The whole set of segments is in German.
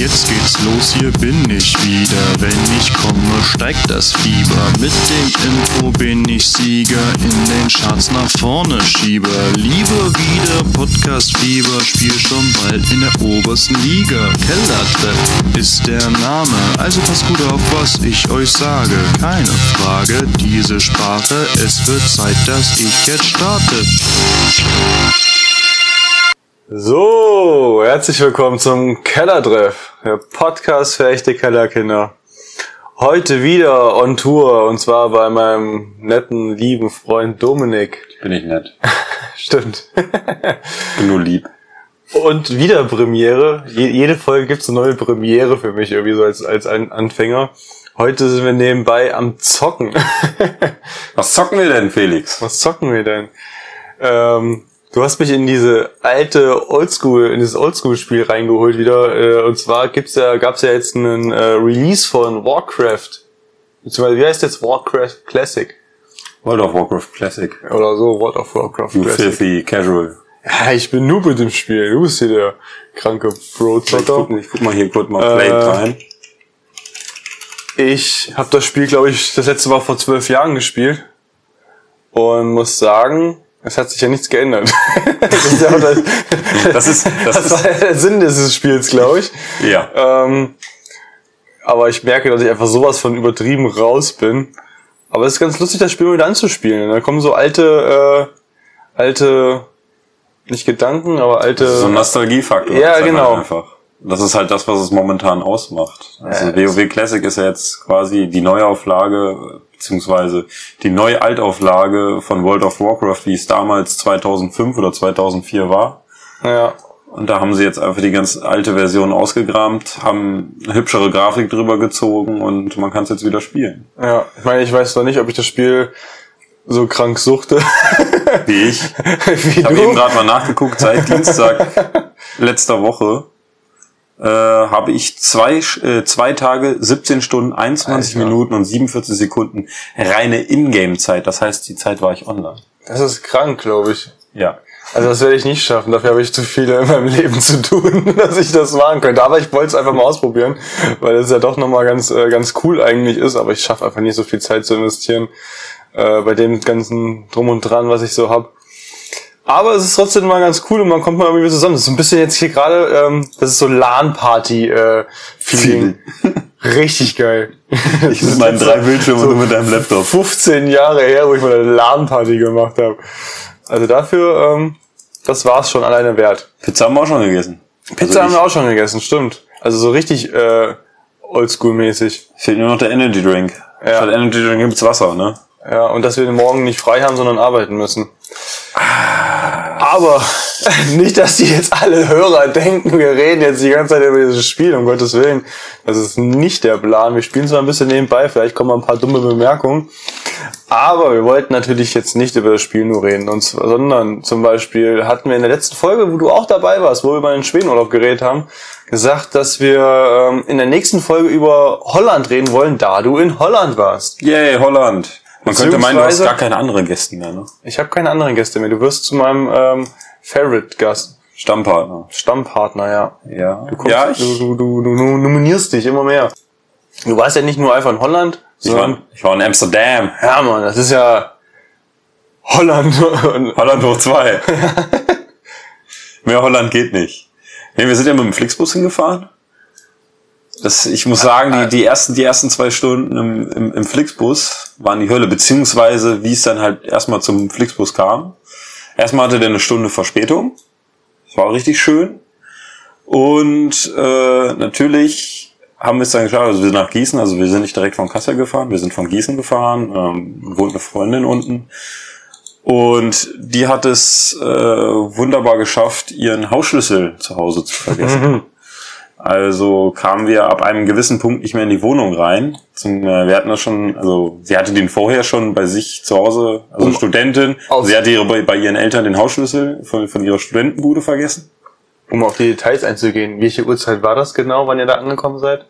Jetzt geht's los, hier bin ich wieder. Wenn ich komme, steigt das Fieber. Mit dem Info bin ich Sieger, in den Charts nach vorne Schieber. Liebe wieder Podcast-Fieber, spiel schon bald in der obersten Liga. Kellertreff ist der Name, also passt gut auf, was ich euch sage. Keine Frage, diese Sprache, es wird Zeit, dass ich jetzt starte. So, herzlich willkommen zum Kellertreff, der Podcast für echte Kellerkinder. Heute wieder on Tour und zwar bei meinem netten, lieben Freund Dominik. Bin ich nett. Stimmt. Bin nur lieb. Und wieder Premiere. Je, jede Folge gibt's eine neue Premiere für mich, irgendwie so als, als ein Anfänger. Heute sind wir nebenbei am Zocken. Was zocken wir denn, Felix? Was zocken wir denn? Ähm, du hast mich in diese alte Oldschool, in dieses Oldschool-Spiel reingeholt wieder. Äh, und zwar gibt's ja, gab's ja jetzt einen äh, Release von Warcraft. Beziehungsweise, wie heißt jetzt Warcraft Classic? World of Warcraft Classic. Oder so, World of Warcraft You Classic. filthy casual. Ja, ich bin Noob mit dem Spiel. Du bist hier der kranke Ich Bro-Zocker. guck, ich guck mal hier kurz mal Äh, Play rein. Ich habe das Spiel, glaube ich, das letzte Mal vor zwölf Jahren gespielt und muss sagen, es hat sich ja nichts geändert. das, ist ja das, Das ist, das, das war ja der Sinn dieses Spiels, glaube ich. ja. Ähm, aber ich merke, dass ich einfach sowas von übertrieben raus bin. Aber es ist ganz lustig, das Spiel mal wieder anzuspielen. Da kommen so alte, äh, alte, nicht Gedanken, aber alte. So ein Nostalgiefaktor. Ja, genau. Einfach. Das ist halt das, was es momentan ausmacht. Also Ja, WoW Classic ist ja jetzt quasi die Neuauflage, beziehungsweise die Neualtauflage von World of Warcraft, wie es damals 2005 oder 2004 war. ja, Und da haben sie jetzt einfach die ganz alte Version ausgegramt, haben eine hübschere Grafik drüber gezogen und man kann es jetzt wieder spielen. ja. Ich meine, ich weiß noch nicht, ob ich das Spiel so krank suchte. Wie ich. Wie Ich habe eben gerade mal nachgeguckt, seit Dienstag letzter Woche äh, habe ich zwei, äh, zwei Tage, 17 Stunden, 21 Alter. Minuten und 47 Sekunden reine Ingame-Zeit. Das heißt, die Zeit war ich online. Das ist krank, glaube ich. Ja. Also das werde ich nicht schaffen. Dafür habe ich zu viel in meinem Leben zu tun, dass ich das machen könnte. Aber ich wollte es einfach mal ausprobieren, weil es ja doch nochmal ganz, äh, ganz cool eigentlich ist. Aber ich schaffe einfach nicht so viel Zeit zu investieren äh, bei dem ganzen Drum und Dran, was ich so hab. Aber es ist trotzdem mal ganz cool und man kommt mal irgendwie zusammen. Das ist so ein bisschen jetzt hier gerade, ähm, das ist so LAN-Party-Feeling. Richtig geil. Ich mit meinen drei Bildschirmen und du mit deinem Laptop. 15 Jahre her, wo ich mal eine LAN-Party gemacht habe. Also dafür, ähm, das war's schon alleine wert. Pizza haben wir auch schon gegessen. Pizza Also haben wir auch schon gegessen, stimmt. Also so richtig äh, Oldschool-mäßig. Fehlt nur noch der Energy Drink. Ja. Statt Energy Drink gibt's Wasser, ne? Ja, und dass wir den morgen nicht frei haben, sondern arbeiten müssen. Aber nicht, dass die jetzt alle Hörer denken, wir reden jetzt die ganze Zeit über dieses Spiel, um Gottes Willen. Das ist nicht der Plan. Wir spielen zwar ein bisschen nebenbei, vielleicht kommen ein paar dumme Bemerkungen. Aber wir wollten natürlich jetzt nicht über das Spiel nur reden, und zwar, sondern zum Beispiel hatten wir in der letzten Folge, wo du auch dabei warst, wo wir über den Schwedenurlaub geredet haben, gesagt, dass wir ähm, in der nächsten Folge über Holland reden wollen, da du in Holland warst. Yay, Holland. Man könnte meinen, du hast gar keine anderen Gäste mehr, ne? Ich habe keine anderen Gäste mehr. Du wirst zu meinem ähm, Favorite-Gast, Stammpartner. Stammpartner, ja. Ja. Du, kommst, ja, du, du, du, du nominierst dich immer mehr. Du warst ja nicht nur einfach in Holland, ich, war, ich war in Amsterdam. Ja, Mann, das ist ja Holland. Und- Holland hoch zwei. Mehr Holland geht nicht. Nee, wir sind ja mit dem Flixbus hingefahren. Das, ich muss sagen, die, die, ersten, die ersten zwei Stunden im, im, im Flixbus waren die Hölle, beziehungsweise wie es dann halt erstmal zum Flixbus kam. Erstmal hatte der eine Stunde Verspätung. Das war richtig schön. Und äh, natürlich haben wir es dann geschafft, also wir sind nach Gießen, also wir sind nicht direkt von Kassel gefahren, wir sind von Gießen gefahren, ähm, wohnt eine Freundin unten. Und die hat es äh, wunderbar geschafft, ihren Hausschlüssel zu Hause zu vergessen. Also kamen wir ab einem gewissen Punkt nicht mehr in die Wohnung rein. Zum, äh, wir hatten das schon, also sie hatte den vorher schon bei sich zu Hause, also Um- Studentin. aus- Sie hatte ihre, bei, ihren Eltern den Hausschlüssel von, von ihrer Studentenbude vergessen. Um auf die Details einzugehen, welche Uhrzeit war das genau, wann ihr da angekommen seid?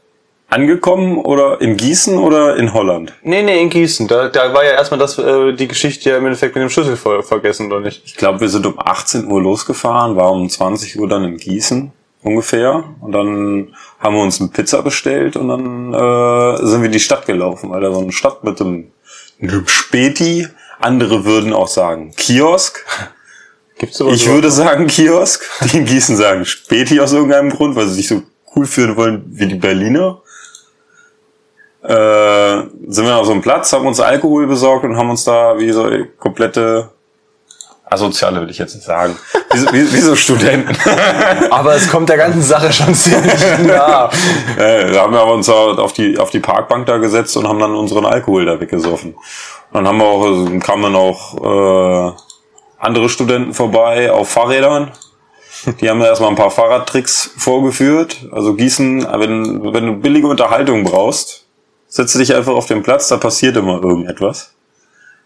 Angekommen oder in Gießen oder in Holland? Nee, nee, in Gießen. Da, da war ja erstmal das, äh, die Geschichte ja im Endeffekt mit dem Schlüssel ver vergessen, oder nicht? Ich glaube, wir sind um 18 Uhr losgefahren, war um 20 Uhr dann in Gießen. Ungefähr. Und dann haben wir uns eine Pizza bestellt und dann äh, sind wir in die Stadt gelaufen, weil da so eine Stadt mit einem, einem Späti, andere würden auch sagen Kiosk. Gibt's sowas Ich würde sagen Kiosk. Die in Gießen sagen Späti aus irgendeinem Grund, weil sie sich so cool fühlen wollen wie die Berliner. Äh, sind wir auf so einem Platz, haben uns Alkohol besorgt und haben uns da wie so komplette Asoziale will ich jetzt nicht sagen. Wie, so- wie, wie so Studenten. Aber es kommt der ganzen Sache schon ziemlich nah. Äh, da haben wir uns auf die, auf die Parkbank da gesetzt und haben dann unseren Alkohol da weggesoffen. Dann haben wir auch, also kamen dann auch äh, andere Studenten vorbei auf Fahrrädern. Die haben mir erstmal ein paar Fahrradtricks vorgeführt. Also Gießen, wenn, wenn du billige Unterhaltung brauchst, setze dich einfach auf den Platz, da passiert immer irgendetwas.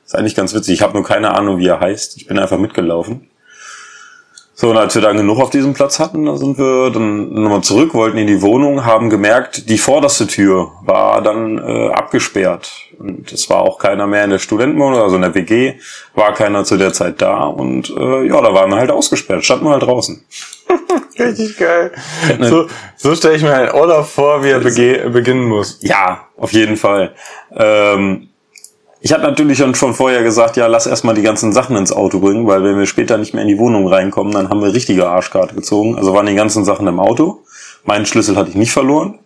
Ist eigentlich ganz witzig. Ich habe nur keine Ahnung, wie er heißt. Ich bin einfach mitgelaufen. So, und als wir dann genug auf diesem Platz hatten, dann sind wir dann nochmal zurück, wollten in die Wohnung, haben gemerkt, die vorderste Tür war dann äh, abgesperrt. Und es war auch keiner mehr in der Studentenwohnung, also in der WG, war keiner zu der Zeit da. Und äh, ja, da waren wir halt ausgesperrt, standen wir halt draußen. Richtig geil. So, so stelle ich mir einen Urlaub vor, wie er bege beginnen muss. Ja, auf jeden Fall. Ähm, ich habe natürlich schon vorher gesagt, ja, lass erstmal die ganzen Sachen ins Auto bringen, weil wenn wir später nicht mehr in die Wohnung reinkommen, dann haben wir richtige Arschkarte gezogen. Also waren die ganzen Sachen im Auto. Meinen Schlüssel hatte ich nicht verloren.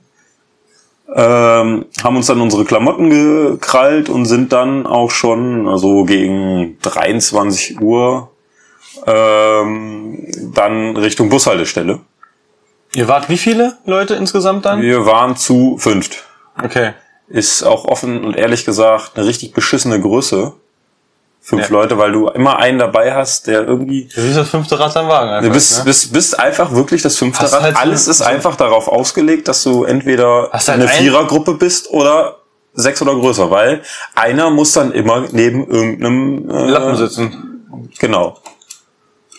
Ähm, haben uns dann unsere Klamotten gekrallt und sind dann auch schon also gegen 23 Uhr ähm, dann Richtung Bushaltestelle. Ihr wart wie viele Leute insgesamt dann? Wir waren zu fünft. Okay. Ist auch offen und ehrlich gesagt eine richtig beschissene Größe. Fünf Ja. Leute, weil du immer einen dabei hast, der irgendwie. Du bist das fünfte Rad am Wagen einfach. Du bist, ne? bist, bist einfach wirklich das fünfte Hast Rad. halt so- Alles ist so- einfach darauf ausgelegt, dass du entweder halt eine ein- Vierergruppe bist oder sechs oder größer, weil einer muss dann immer neben irgendeinem äh, Lappen sitzen. Genau.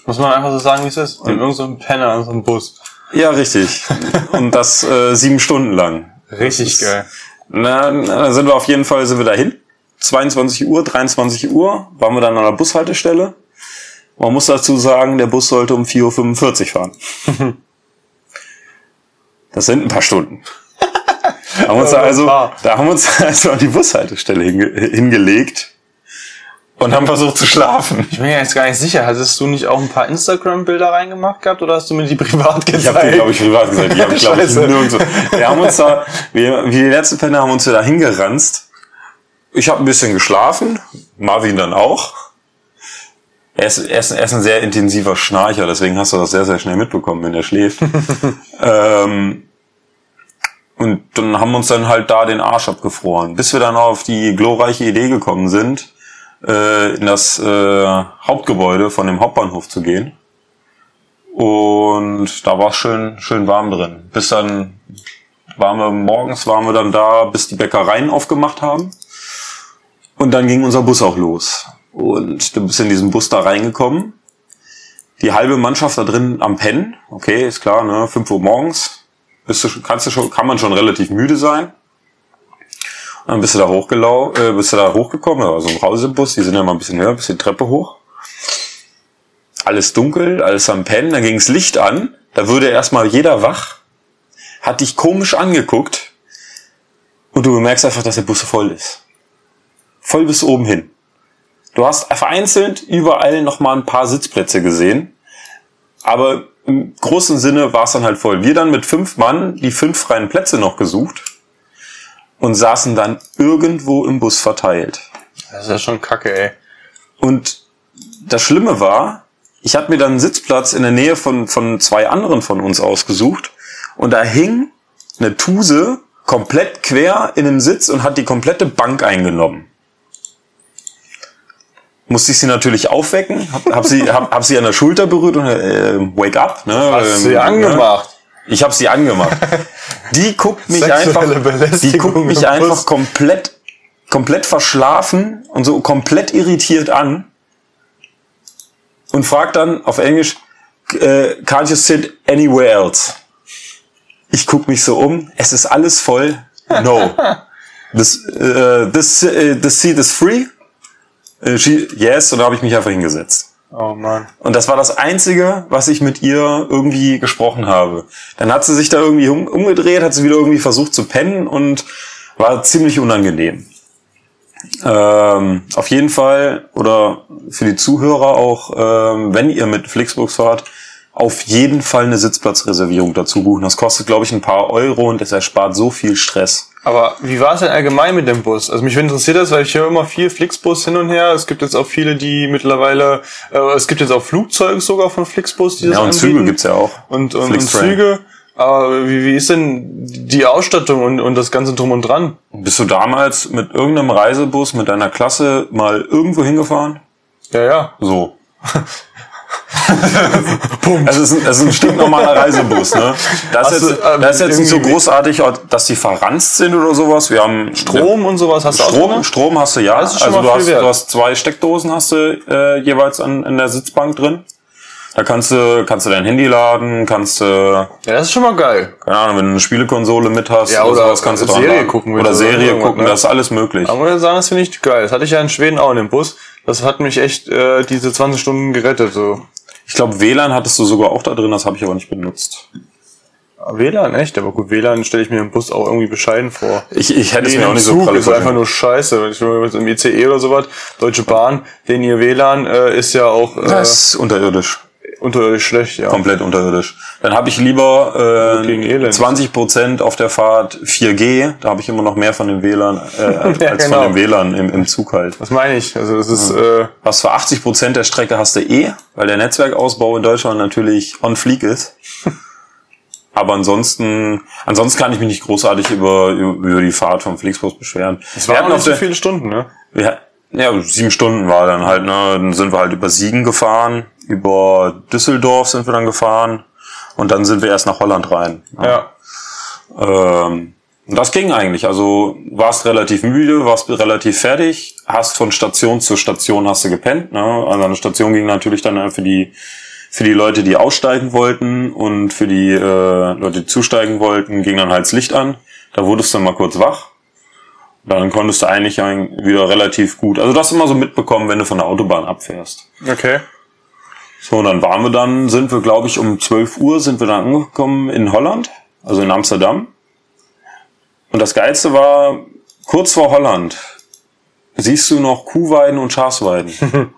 Muss man einfach so sagen, wie es ist. Neben irgendeinem so Penner in so einem Bus. Ja, richtig. und das äh, sieben Stunden lang. Richtig geil. Na, na, sind wir auf jeden Fall sind wir dahin. 22 Uhr, 23 Uhr waren wir dann an der Bushaltestelle. Man muss dazu sagen, der Bus sollte um 4.45 Uhr fahren. Das sind ein paar Stunden. Da haben wir uns also, da haben wir uns also an die Bushaltestelle hinge hingelegt und haben versucht zu schlafen. Ich bin mir jetzt gar nicht sicher. Hattest du nicht auch ein paar Instagram-Bilder reingemacht gehabt oder hast du mir die privat gezeigt? Ich habe die, glaube ich, privat gesagt. Die habe ich, glaube ich, nirgendwo. Wir haben uns da, wir, wie die letzten Penner haben uns da hingeranzt. Ich habe ein bisschen geschlafen, Marvin dann auch. Er ist, er, ist, er ist ein sehr intensiver Schnarcher, deswegen hast du das sehr, sehr schnell mitbekommen, wenn er schläft. ähm, und dann haben wir uns dann halt da den Arsch abgefroren, bis wir dann auf die glorreiche Idee gekommen sind, äh, in das äh, Hauptgebäude von dem Hauptbahnhof zu gehen. Und da war es schön, schön warm drin. Bis dann waren wir morgens, waren wir dann da, bis die Bäckereien aufgemacht haben. Und dann ging unser Bus auch los. Und du bist in diesen Bus da reingekommen. Die halbe Mannschaft da drin am Pennen. Okay, ist klar, ne? 5 Uhr morgens. Bist du, kannst du schon, kann man schon relativ müde sein. Dann bist du da hochgelau, äh, bist du da hochgekommen, also im Hausebus, die sind ja mal ein bisschen höher, ein bisschen Treppe hoch. Alles dunkel, alles am Pennen, dann ging's Licht an, da würde erstmal jeder wach, hat dich komisch angeguckt und du bemerkst einfach, dass der Bus voll ist. Voll bis oben hin. Du hast vereinzelt überall noch mal ein paar Sitzplätze gesehen, aber im großen Sinne war es dann halt voll. Wir dann mit fünf Mann die fünf freien Plätze noch gesucht und saßen dann irgendwo im Bus verteilt. Das ist ja schon kacke, ey. Und das Schlimme war, ich hatte mir dann einen Sitzplatz in der Nähe von, von zwei anderen von uns ausgesucht und da hing eine Tuse komplett quer in dem Sitz und hat die komplette Bank eingenommen. Musste ich sie natürlich aufwecken, hab, hab, sie, hab, hab sie an der Schulter berührt und äh, wake up. Ne, Hast ähm, sie Ne? angemacht? Ich habe sie angemacht. Die guckt mich einfach, die guckt mich einfach komplett, komplett verschlafen und so komplett irritiert an und fragt dann auf Englisch, äh, can't you sit anywhere else? Ich guck mich so um, es ist alles voll. No. This, äh, this, äh, this seat is free. Äh, she, yes, und da habe ich mich einfach hingesetzt. Oh Mann. Und das war das Einzige, was ich mit ihr irgendwie gesprochen habe. Dann hat sie sich da irgendwie um, umgedreht, hat sie wieder irgendwie versucht zu pennen und war ziemlich unangenehm. Ähm, auf jeden Fall, oder für die Zuhörer auch, ähm, wenn ihr mit Flixbus fahrt, auf jeden Fall eine Sitzplatzreservierung dazu buchen. Das kostet, glaube ich, ein paar Euro und es erspart so viel Stress. Aber wie war es denn allgemein mit dem Bus? Also mich interessiert das, weil ich höre immer viel Flixbus hin und her. Es gibt jetzt auch viele, die mittlerweile, äh, es gibt jetzt auch Flugzeuge sogar von Flixbus, die das Ja, und anbieten. Züge gibt's ja auch. Und, und, und. Züge. Aber wie, wie ist denn die Ausstattung und, und das Ganze drum und dran? Bist du damals mit irgendeinem Reisebus mit deiner Klasse mal irgendwo hingefahren? Ja, ja. So. Es ist, ein, es ist ein stinknormaler Reisebus, ne? Das ist jetzt, ähm, das ist jetzt nicht so großartig, dass die verranzt sind oder sowas. Wir haben Strom und sowas hast du auch Strom, drin? Strom hast du ja. Das ist schon also du hast, du hast zwei Steckdosen hast du äh, jeweils an, in der Sitzbank drin. Da kannst du, kannst du dein Handy laden, kannst du, Ja, das ist schon mal geil. keine Ahnung, wenn du eine Spielekonsole mit hast, Ja, oder sowas kannst du dran Serie gucken Oder Serie gucken, ne? das ist alles möglich. Aber ich sagen, das finde ich geil. Das hatte ich ja in Schweden auch in dem Bus. Das hat mich echt äh, diese 20 Stunden gerettet. So. Ich glaube, WLAN hattest du sogar auch da drin, das habe ich aber nicht benutzt. WLAN, echt? Aber gut, WLAN stelle ich mir im Bus auch irgendwie bescheiden vor. Ich, ich hätte es mir auch nicht so Zug pralle ist einfach nur scheiße. Wenn ich nur im ICE oder sowas, Deutsche Bahn, den ihr WLAN äh, ist ja auch äh, Das ist unterirdisch. Unterirdisch schlecht, ja. Komplett unterirdisch. Dann habe ich lieber äh, Elend. 20% auf der Fahrt 4G. Da habe ich immer noch mehr von dem WLAN äh, als Ja, genau. von dem WLAN im, im Zug halt. Was meine ich? Also das ist äh, Was für 80% der Strecke hast du eh, weil der Netzwerkausbau in Deutschland natürlich on fleek ist. Aber ansonsten, ansonsten kann ich mich nicht großartig über, über die Fahrt vom Flixbus beschweren. es waren nicht so viele Stunden, ne? wir, ja, sieben Stunden war dann halt, ne? Dann sind wir halt über Siegen gefahren, über Düsseldorf sind wir dann gefahren und dann sind wir erst nach Holland rein. Ja. Ähm, und das ging eigentlich. Also warst relativ müde, warst relativ fertig, hast von Station zu Station hast du gepennt. Ne? Also eine Station ging natürlich dann für die für die Leute, die aussteigen wollten und für die äh, Leute, die zusteigen wollten, ging dann halt das Licht an. Da wurdest du mal kurz wach. Dann konntest du eigentlich wieder relativ gut. Also das immer so mitbekommen, wenn du von der Autobahn abfährst. Okay. So, und dann waren wir dann, sind wir, glaube ich, um 12 Uhr sind wir dann angekommen in Holland, also in Amsterdam. Und das Geilste war, kurz vor Holland siehst du noch Kuhweiden und Schafsweiden.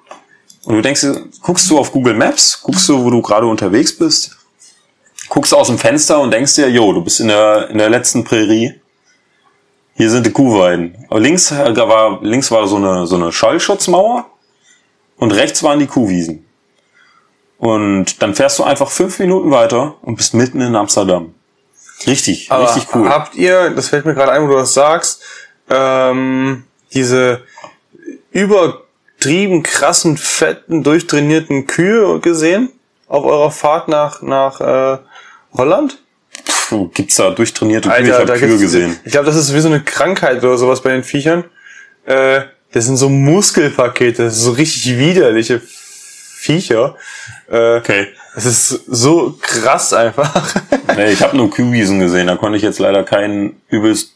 und du denkst, dir, guckst du auf Google Maps, guckst du, wo du gerade unterwegs bist, guckst aus dem Fenster und denkst dir, jo, du bist in der, in der letzten Prärie. Hier sind die Kuhweiden. Aber links äh, war, links war so eine, so eine Schallschutzmauer und rechts waren die Kuhwiesen. Und dann fährst du einfach fünf Minuten weiter und bist mitten in Amsterdam. Richtig, Aber richtig cool. Habt ihr, das fällt mir gerade ein, wo du das sagst, ähm, diese übertrieben krassen, fetten, durchtrainierten Kühe gesehen auf eurer Fahrt nach nach äh, Holland? Puh, gibt's da durchtrainierte Kühe? ich habe Kühe gesehen. Ich glaube, das ist wie so eine Krankheit oder sowas bei den Viechern. Äh, das sind so Muskelpakete, das sind so richtig widerliche Viecher. Äh, Okay. Das ist so krass einfach. Nee, ich habe nur Kuhwiesen gesehen. Da konnte ich jetzt leider keinen übelst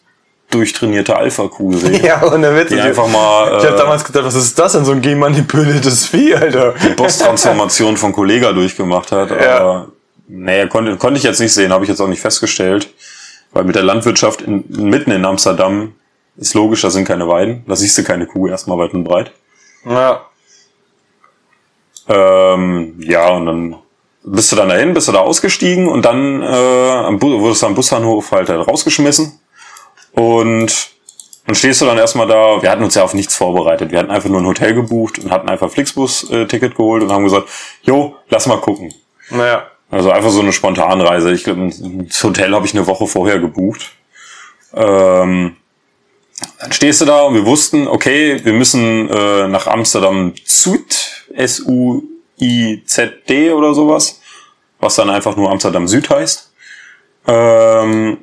durchtrainierte Alpha-Kuh sehen. ja, und der Witz. Die ich- einfach mal Ich habe äh, damals gedacht, was ist das denn, so ein genmanipuliertes Vieh, Alter. Boss-Transformation von Kollega durchgemacht hat. Ja. Aber nee, konnte, konnte ich jetzt nicht sehen, habe ich jetzt auch nicht festgestellt. Weil mit der Landwirtschaft in, mitten in Amsterdam ist logisch, da sind keine Weiden. Da siehst du keine Kuh erstmal weit und breit. Ja. Ähm, ja, und dann bist du dann dahin, bist du da ausgestiegen und dann äh, wurdest du am Busbahnhof halt, halt rausgeschmissen. Und dann stehst du dann erstmal da, wir hatten uns ja auf nichts vorbereitet. Wir hatten einfach nur ein Hotel gebucht und hatten einfach Flixbus-Ticket geholt und haben gesagt, jo, lass mal gucken. Naja. Also einfach so eine Spontanreise. Ich glaube, das Hotel habe ich eine Woche vorher gebucht. Ähm, dann stehst du da und wir wussten, okay, wir müssen äh, nach Amsterdam Zuid, S-U-I-Z-D oder sowas, was dann einfach nur Amsterdam Süd heißt. Ähm,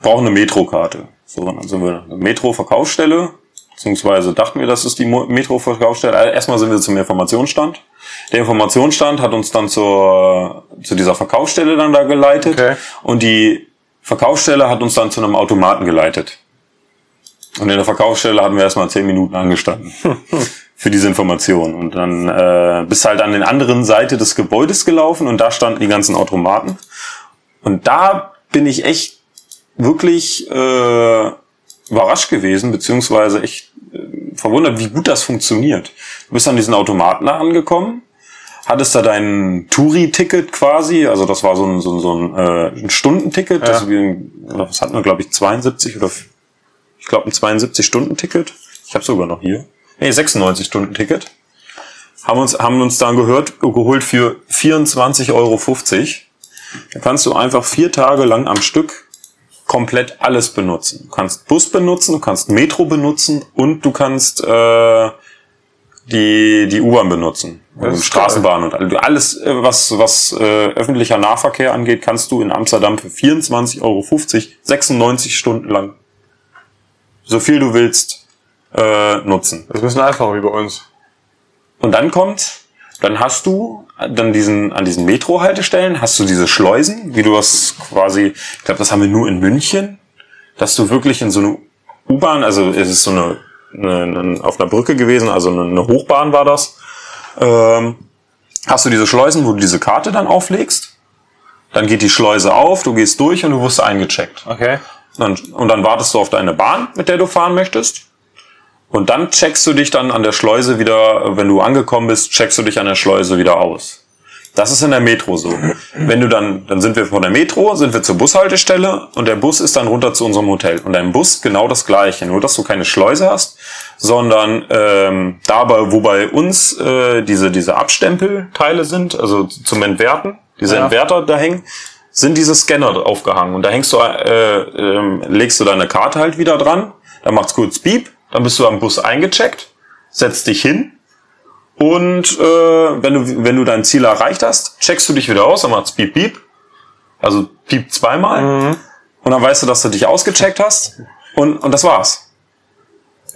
brauchen eine Metrokarte. So, dann sind wir eine Metro-Verkaufsstelle, beziehungsweise dachten wir, das ist die Metro-Verkaufsstelle. Also Erstmal sind wir zum Informationsstand. Der Informationsstand hat uns dann zur, zu dieser Verkaufsstelle dann da geleitet. Okay. Und die Verkaufsstelle hat uns dann zu einem Automaten geleitet. Und in der Verkaufsstelle hatten wir erstmal zehn Minuten angestanden. für diese Information. Und dann äh, bist halt an den anderen Seite des Gebäudes gelaufen und da standen die ganzen Automaten. Und da bin ich echt wirklich äh, überrascht gewesen, beziehungsweise echt äh, verwundert, wie gut das funktioniert. Du bist an diesen Automaten angekommen, hattest da dein Touri-Ticket quasi, also das war so ein, so ein, so ein, äh, ein Stundenticket, Ja. das, das hatten wir, glaube ich, 72 oder ich glaube ein 72-Stunden-Ticket. Ich habe sogar noch hier. Nee, 96-Stunden-Ticket. Haben uns, haben uns dann gehört, geholt für 24,50 Euro. Da kannst du einfach vier Tage lang am Stück komplett alles benutzen. Du kannst Bus benutzen, du kannst Metro benutzen und du kannst äh, die, die U-Bahn benutzen. Ist Straßenbahn und all- alles, äh, was, was äh, öffentlicher Nahverkehr angeht, kannst du in Amsterdam für 24,50 Euro 96 Stunden lang so viel du willst äh, nutzen. Das ist ein bisschen einfacher wie bei uns. Und dann kommt, dann hast du dann diesen, an diesen Metro-Haltestellen hast du diese Schleusen, wie du das quasi, ich glaube, das haben wir nur in München, dass du wirklich in so eine U-Bahn, also es ist so eine, eine, eine auf einer Brücke gewesen, also eine, Hochbahn war das, ähm, hast du diese Schleusen, wo du diese Karte dann auflegst, dann geht die Schleuse auf, du gehst durch und du wirst eingecheckt. Okay. Und dann wartest du auf deine Bahn, mit der du fahren möchtest. Und dann checkst du dich dann an der Schleuse wieder, wenn du angekommen bist, checkst du dich an der Schleuse wieder aus. Das ist in der Metro so. Wenn du dann, dann sind wir von der Metro, sind wir zur Bushaltestelle und der Bus ist dann runter zu unserem Hotel. Und dein Bus genau das gleiche, nur dass du keine Schleuse hast, sondern ähm, dabei, wo bei uns äh, diese, diese Abstempelteile sind, also zum Entwerten, diese Ja. Entwerter da hängen, sind diese Scanner aufgehangen. Und da hängst du, äh, ähm, legst du deine Karte halt wieder dran, dann macht's kurz Beep, dann bist du am Bus eingecheckt, setzt dich hin und äh, wenn du wenn du dein Ziel erreicht hast, checkst du dich wieder aus, dann macht's Beep Beep, also Beep zweimal und dann weißt du, dass du dich ausgecheckt hast und und das war's.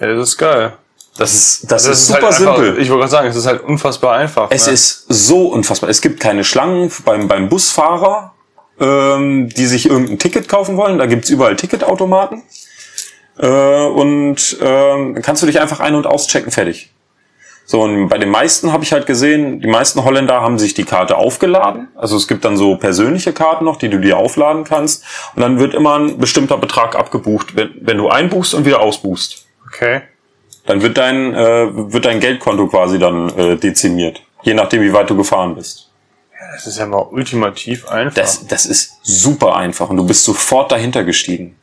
Ja, das ist geil. Das ist das, Das ist super halt einfach, simpel. Ich wollte gerade sagen, es ist halt unfassbar einfach. Es ne? ist so unfassbar. Es gibt keine Schlangen beim, beim Busfahrer, ähm, die sich irgendein Ticket kaufen wollen. Da gibt's überall Ticketautomaten. Äh, und ähm, kannst du dich einfach ein- und auschecken, fertig. So, und bei den meisten habe ich halt gesehen, die meisten Holländer haben sich die Karte aufgeladen. Also es gibt dann so persönliche Karten noch, die du dir aufladen kannst. Und dann wird immer ein bestimmter Betrag abgebucht, wenn, wenn du einbuchst und wieder ausbuchst. Okay. Dann wird dein, äh, wird dein Geldkonto quasi dann äh, dezimiert. Je nachdem, wie weit du gefahren bist. Das ist ja mal ultimativ einfach. Das, das ist super einfach und du bist sofort dahinter gestiegen.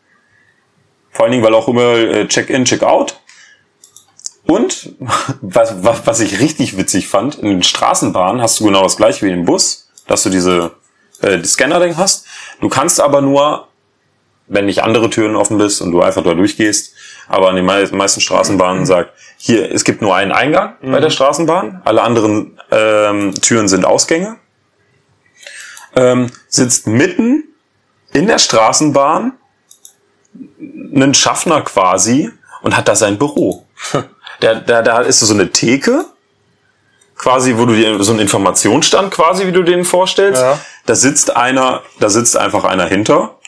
Vor allen Dingen, weil auch immer äh, Check-in, Check-out. Und was, was, was ich richtig witzig fand, in den Straßenbahnen hast du genau das gleiche wie im Bus, dass du diese äh, die Scanner-Ding hast. Du kannst aber nur, wenn nicht andere Türen offen bist und du einfach da durchgehst, aber an den mei meisten Straßenbahnen sagt, hier, es gibt nur einen Eingang bei der Straßenbahn, alle anderen ähm, Türen sind Ausgänge ähm, sitzt mitten in der Straßenbahn ein Schaffner quasi und hat da sein Büro. Da, da, da ist so eine Theke, quasi, wo du dir so einen Informationsstand quasi, wie du den vorstellst. Ja. Da sitzt einer, da sitzt einfach einer hinter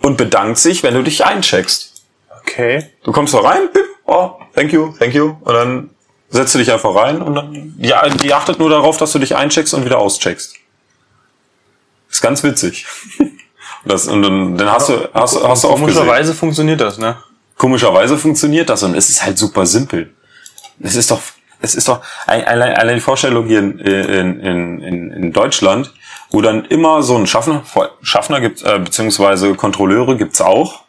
und bedankt sich, wenn du dich eincheckst. Okay. Du kommst da rein, bip, oh, thank you, thank you, und dann setzt du dich einfach rein und dann, die, die achtet nur darauf, dass du dich eincheckst und wieder auscheckst. Ist ganz witzig. Und, das, und dann, dann hast du, hast, hast du auch gesehen. Komischerweise funktioniert das, ne? Komischerweise funktioniert das und es ist halt super simpel. Es ist doch, es ist doch, ein- allein, allein die Vorstellung hier in, in, in, in, in Deutschland, wo dann immer so ein Schaffner, Schaffner gibt, äh, beziehungsweise Kontrolleure gibt's auch.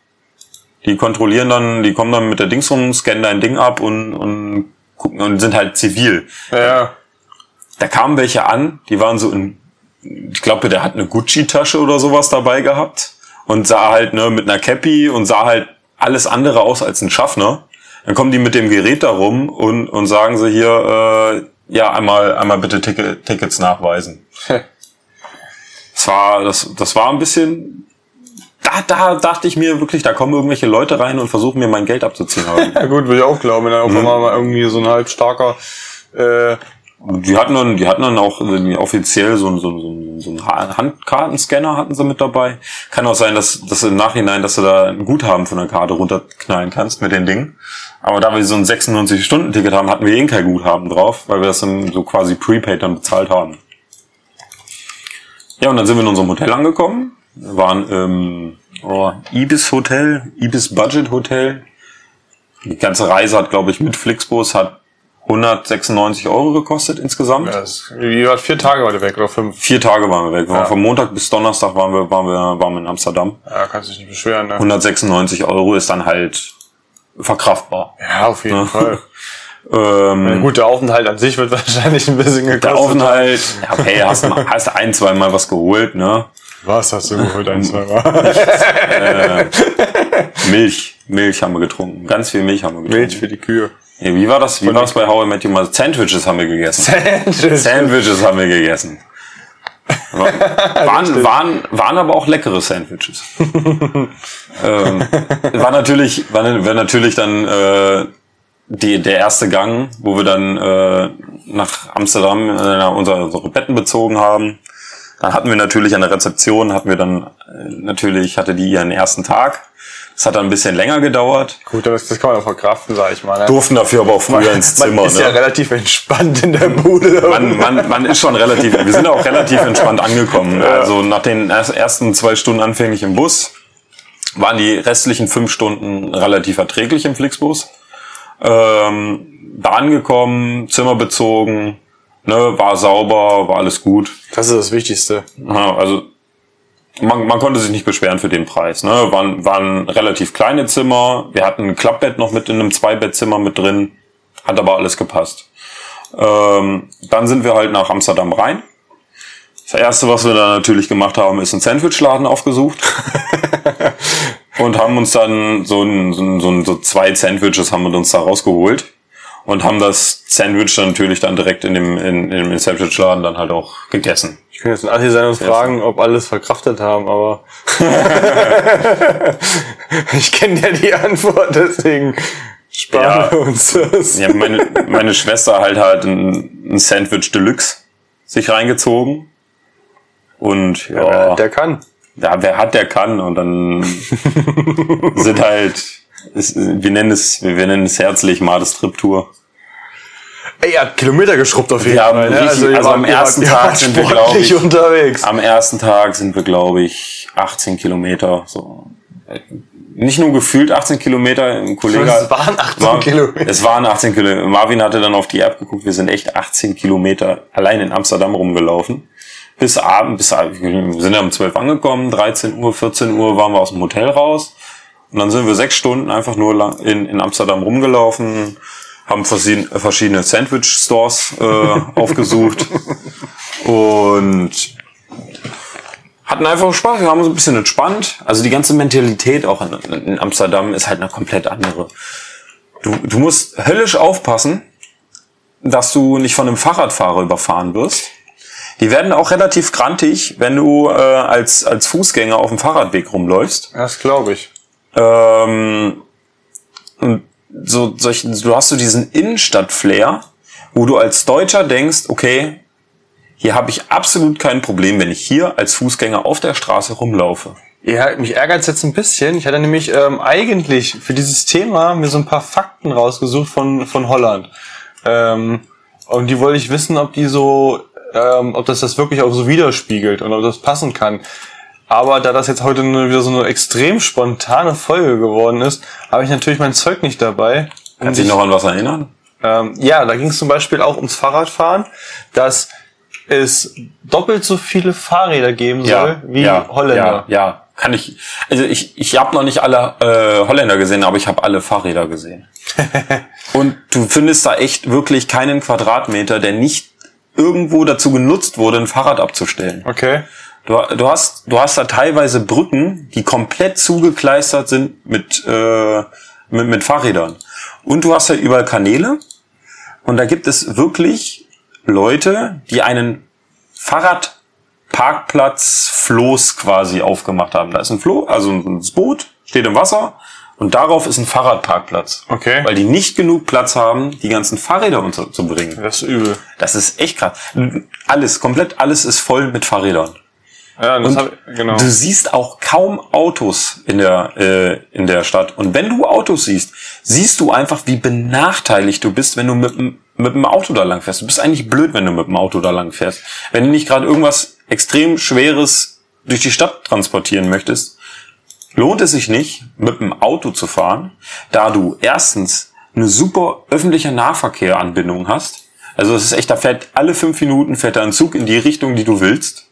Die kontrollieren dann, die kommen dann mit der Dings rum, scannen dein Ding ab und, und gucken und sind halt zivil. Ja. Da kamen welche an, die waren so in, ich glaube, der hat eine Gucci-Tasche oder sowas dabei gehabt und sah halt ne, mit einer Cappy und sah halt alles andere aus als ein Schaffner. Dann kommen die mit dem Gerät da rum und, und sagen sie hier, äh, ja, einmal, einmal bitte Ticket, Tickets nachweisen. Das war, das, das war ein bisschen, da, da dachte ich mir wirklich, da kommen irgendwelche Leute rein und versuchen mir mein Geld abzuziehen. Ja gut, würde ich auch glauben, wenn dann auf einmal mal irgendwie so ein halb starker äh, Die hatten dann, die hatten dann auch offiziell so, so, so, so einen Ha- Handkartenscanner hatten sie mit dabei. Kann auch sein, dass, dass im Nachhinein, dass du da ein Guthaben von der Karte runterknallen kannst mit den Dingen. Aber da wir so ein 96-Stunden-Ticket haben, hatten wir eh kein Guthaben drauf, weil wir das dann so quasi prepaid dann bezahlt haben. Ja, und dann sind wir in unserem Hotel angekommen. Wir waren im oh, Ibis Hotel, Ibis Budget Hotel. Die ganze Reise hat, glaube ich, mit Flixbus hat 196 Euro gekostet insgesamt. Ja, das, wie war vier Tage heute weg oder fünf? Vier Tage waren wir weg. Wir Ja. Von Montag bis Donnerstag waren wir, waren wir, waren wir in Amsterdam. Ja, kannst dich nicht beschweren, ne? 196 Euro ist dann halt verkraftbar. Ja, auf jeden Fall. Ähm, Gut, der Aufenthalt an sich wird wahrscheinlich ein bisschen gekostet. der Aufenthalt, ja, okay, hast, hast ein, zwei Mal was geholt, ne? Was hast du geholt, ein, zwei Mal? Milch, Milch haben wir getrunken. Ganz viel Milch haben wir getrunken. Milch für die Kühe. Ja, wie war das? Wie war das bei How I Met Your Mother? Sandwiches haben wir gegessen. Sandwiches haben wir gegessen. Waren, waren, waren aber auch leckere Sandwiches. ähm, war natürlich, war, war natürlich dann äh, die, der erste Gang, wo wir dann äh, nach Amsterdam äh, unsere, unsere Betten bezogen haben. Dann hatten wir natürlich an der Rezeption, hatten wir dann äh, natürlich, hatte die ihren ersten Tag. Das hat dann ein bisschen länger gedauert. Gut, das, das kann man auch verkraften, sag ich mal. Ne? Durften dafür aber auch früher ins Zimmer. man ist ja ne? relativ entspannt in der Bude. man, man, man ist schon relativ, wir sind auch relativ entspannt angekommen. Also nach den erst- ersten zwei Stunden anfänglich im Bus waren die restlichen fünf Stunden relativ erträglich im Flixbus. Ähm, da angekommen, Zimmer bezogen, ne, war sauber, war alles gut. Das ist das Wichtigste. Ja, also man, man konnte sich nicht beschweren für den Preis. Ne? Waren, waren relativ kleine Zimmer. Wir hatten ein Klappbett noch mit in einem Zweibettzimmer mit drin. Hat aber alles gepasst. Ähm, dann sind wir halt nach Amsterdam rein. Das erste, was wir da natürlich gemacht haben, ist einen Sandwichladen aufgesucht. und haben uns dann so, ein, so, ein, so, zwei Sandwiches haben wir uns da rausgeholt. Und haben das Sandwich dann natürlich dann direkt in dem, in, in dem Sandwichladen dann halt auch gegessen. Ich könnte jetzt ein Assi sein und fragen, ob alles verkraftet haben, aber ich kenne ja die Antwort, deswegen sparen Ja. wir uns das. Ja, meine, meine Schwester halt halt ein, ein Sandwich Deluxe sich reingezogen. Und ja, Ja, der kann. ja, wer hat, der kann. Und dann sind halt, ist, wir nennen es, wir nennen es herzlich Mades Trip Tour. Ey, habt Kilometer geschrubbt auf jeden Wir haben Fall. Ne? richtig- ihr also wart- am ersten Tag sind wir, sportlich glaub ich, unterwegs. Am ersten Tag sind wir, glaube ich, 18 Kilometer. So. Nicht nur gefühlt 18 Kilometer. Ein Kollege, Es waren 18 war, Kilometer. Es waren 18 Kilometer. Marvin hatte dann auf die App geguckt. Wir sind echt 18 Kilometer allein in Amsterdam rumgelaufen. Bis Abend, bis wir sind um 12 angekommen. 13 Uhr, 14 Uhr waren wir aus dem Hotel raus. Und dann sind wir sechs Stunden einfach nur in, in Amsterdam rumgelaufen, haben verschiedene, Sandwich-Stores äh, aufgesucht und hatten einfach Spaß. Wir haben uns ein bisschen entspannt. Also die ganze Mentalität auch in, in Amsterdam ist halt eine komplett andere. Du, du musst höllisch aufpassen, dass du nicht von einem Fahrradfahrer überfahren wirst. Die werden auch relativ grantig, wenn du äh, als, als Fußgänger auf dem Fahrradweg rumläufst. Das glaube ich. Ähm, und so solchen, du hast so diesen Innenstadt-Flair, wo du als Deutscher denkst, okay, hier habe ich absolut kein Problem, wenn ich hier als Fußgänger auf der Straße rumlaufe. Ja, mich ärgert jetzt ein bisschen. Ich hatte nämlich ähm, eigentlich für dieses Thema mir so ein paar Fakten rausgesucht von, von Holland. Ähm, und die wollte ich wissen, ob die so, ähm, ob das das wirklich auch so widerspiegelt und ob das passen kann. Aber da das jetzt heute eine, wieder so eine extrem spontane Folge geworden ist, habe ich natürlich mein Zeug nicht dabei. Kannst du dich ich- noch an was erinnern? ähm, ja, da ging es zum Beispiel auch ums Fahrradfahren, dass es doppelt so viele Fahrräder geben soll wie Holländer. Ja, ja, kann ich. Also ich, ich habe noch nicht alle äh, Holländer gesehen, aber ich habe alle Fahrräder gesehen. Und du findest da echt wirklich keinen Quadratmeter, der nicht irgendwo dazu genutzt wurde, ein Fahrrad abzustellen. Okay. Du, du, hast, du hast da teilweise Brücken, die komplett zugekleistert sind mit, äh, mit, mit Fahrrädern. Und du hast halt überall Kanäle. Und da gibt es wirklich Leute, die einen Fahrradparkplatz Floß quasi aufgemacht haben. Da ist ein Floß, also ein Boot, steht im Wasser Und darauf ist ein Fahrradparkplatz. Okay. Weil die nicht genug Platz haben, die ganzen Fahrräder unterzubringen. Das ist übel. Das ist echt krass. Alles, komplett alles ist voll mit Fahrrädern. Ja, das Und hab, genau. du siehst auch kaum Autos in der, äh, in der Stadt. Und wenn du Autos siehst, siehst du einfach, wie benachteiligt du bist, wenn du mit, dem- mit dem Auto da lang fährst. Du bist eigentlich blöd, wenn du mit dem Auto da lang fährst. Wenn du nicht gerade irgendwas extrem Schweres durch die Stadt transportieren möchtest, lohnt es sich nicht, mit dem Auto zu fahren, da du erstens eine super öffentliche Nahverkehranbindung hast. Also es ist echt, da fährt alle fünf Minuten fährt da ein Zug in die Richtung, die du willst.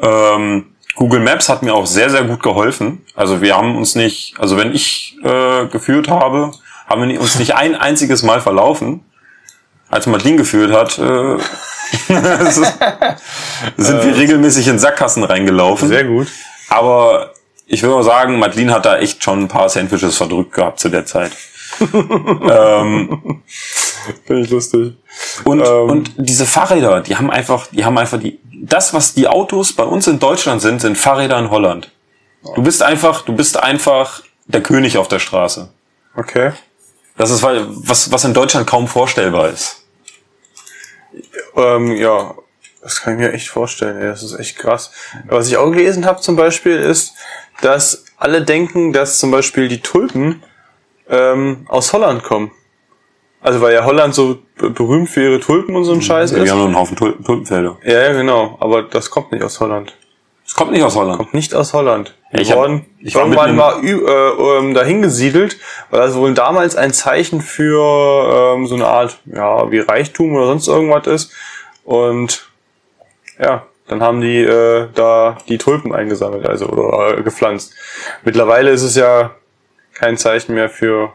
Ähm, Google Maps hat mir auch sehr, sehr gut geholfen. Also wir haben uns nicht, also wenn ich äh, geführt habe, haben wir uns nicht ein einziges Mal verlaufen. Als Madeline geführt hat, äh, sind wir regelmäßig in Sackgassen reingelaufen. Sehr gut. Aber ich würde mal sagen, Madeline hat da echt schon ein paar Sandwiches verdrückt gehabt zu der Zeit. ähm, Finde ich lustig. Und, Ähm. und diese Fahrräder, die haben einfach, die haben einfach die, das, was die Autos bei uns in Deutschland sind, sind Fahrräder in Holland. Du bist einfach, du bist einfach der König auf der Straße. Okay. Das ist was, was in Deutschland kaum vorstellbar ist. Ähm, ja, das kann ich mir echt vorstellen. Das ist echt krass. Was ich auch gelesen habe zum Beispiel ist, dass alle denken, dass zum Beispiel die Tulpen ähm, aus Holland kommen. Also weil ja Holland so berühmt für ihre Tulpen und so ein Scheiß Wir ist. haben noch einen Haufen Tulpen- Tulpenfelder. Ja, ja, genau. Aber das kommt nicht aus Holland. Es kommt nicht aus Holland. Kommt nicht aus Holland. Die Ich hab- wurden ich war irgendwann mitten mal äh, ähm, dahin gesiedelt, weil das wohl damals ein Zeichen für ähm, so eine Art, ja, wie Reichtum oder sonst irgendwas ist. Und ja, dann haben die äh, da die Tulpen eingesammelt, also oder äh, gepflanzt. Mittlerweile ist es ja kein Zeichen mehr für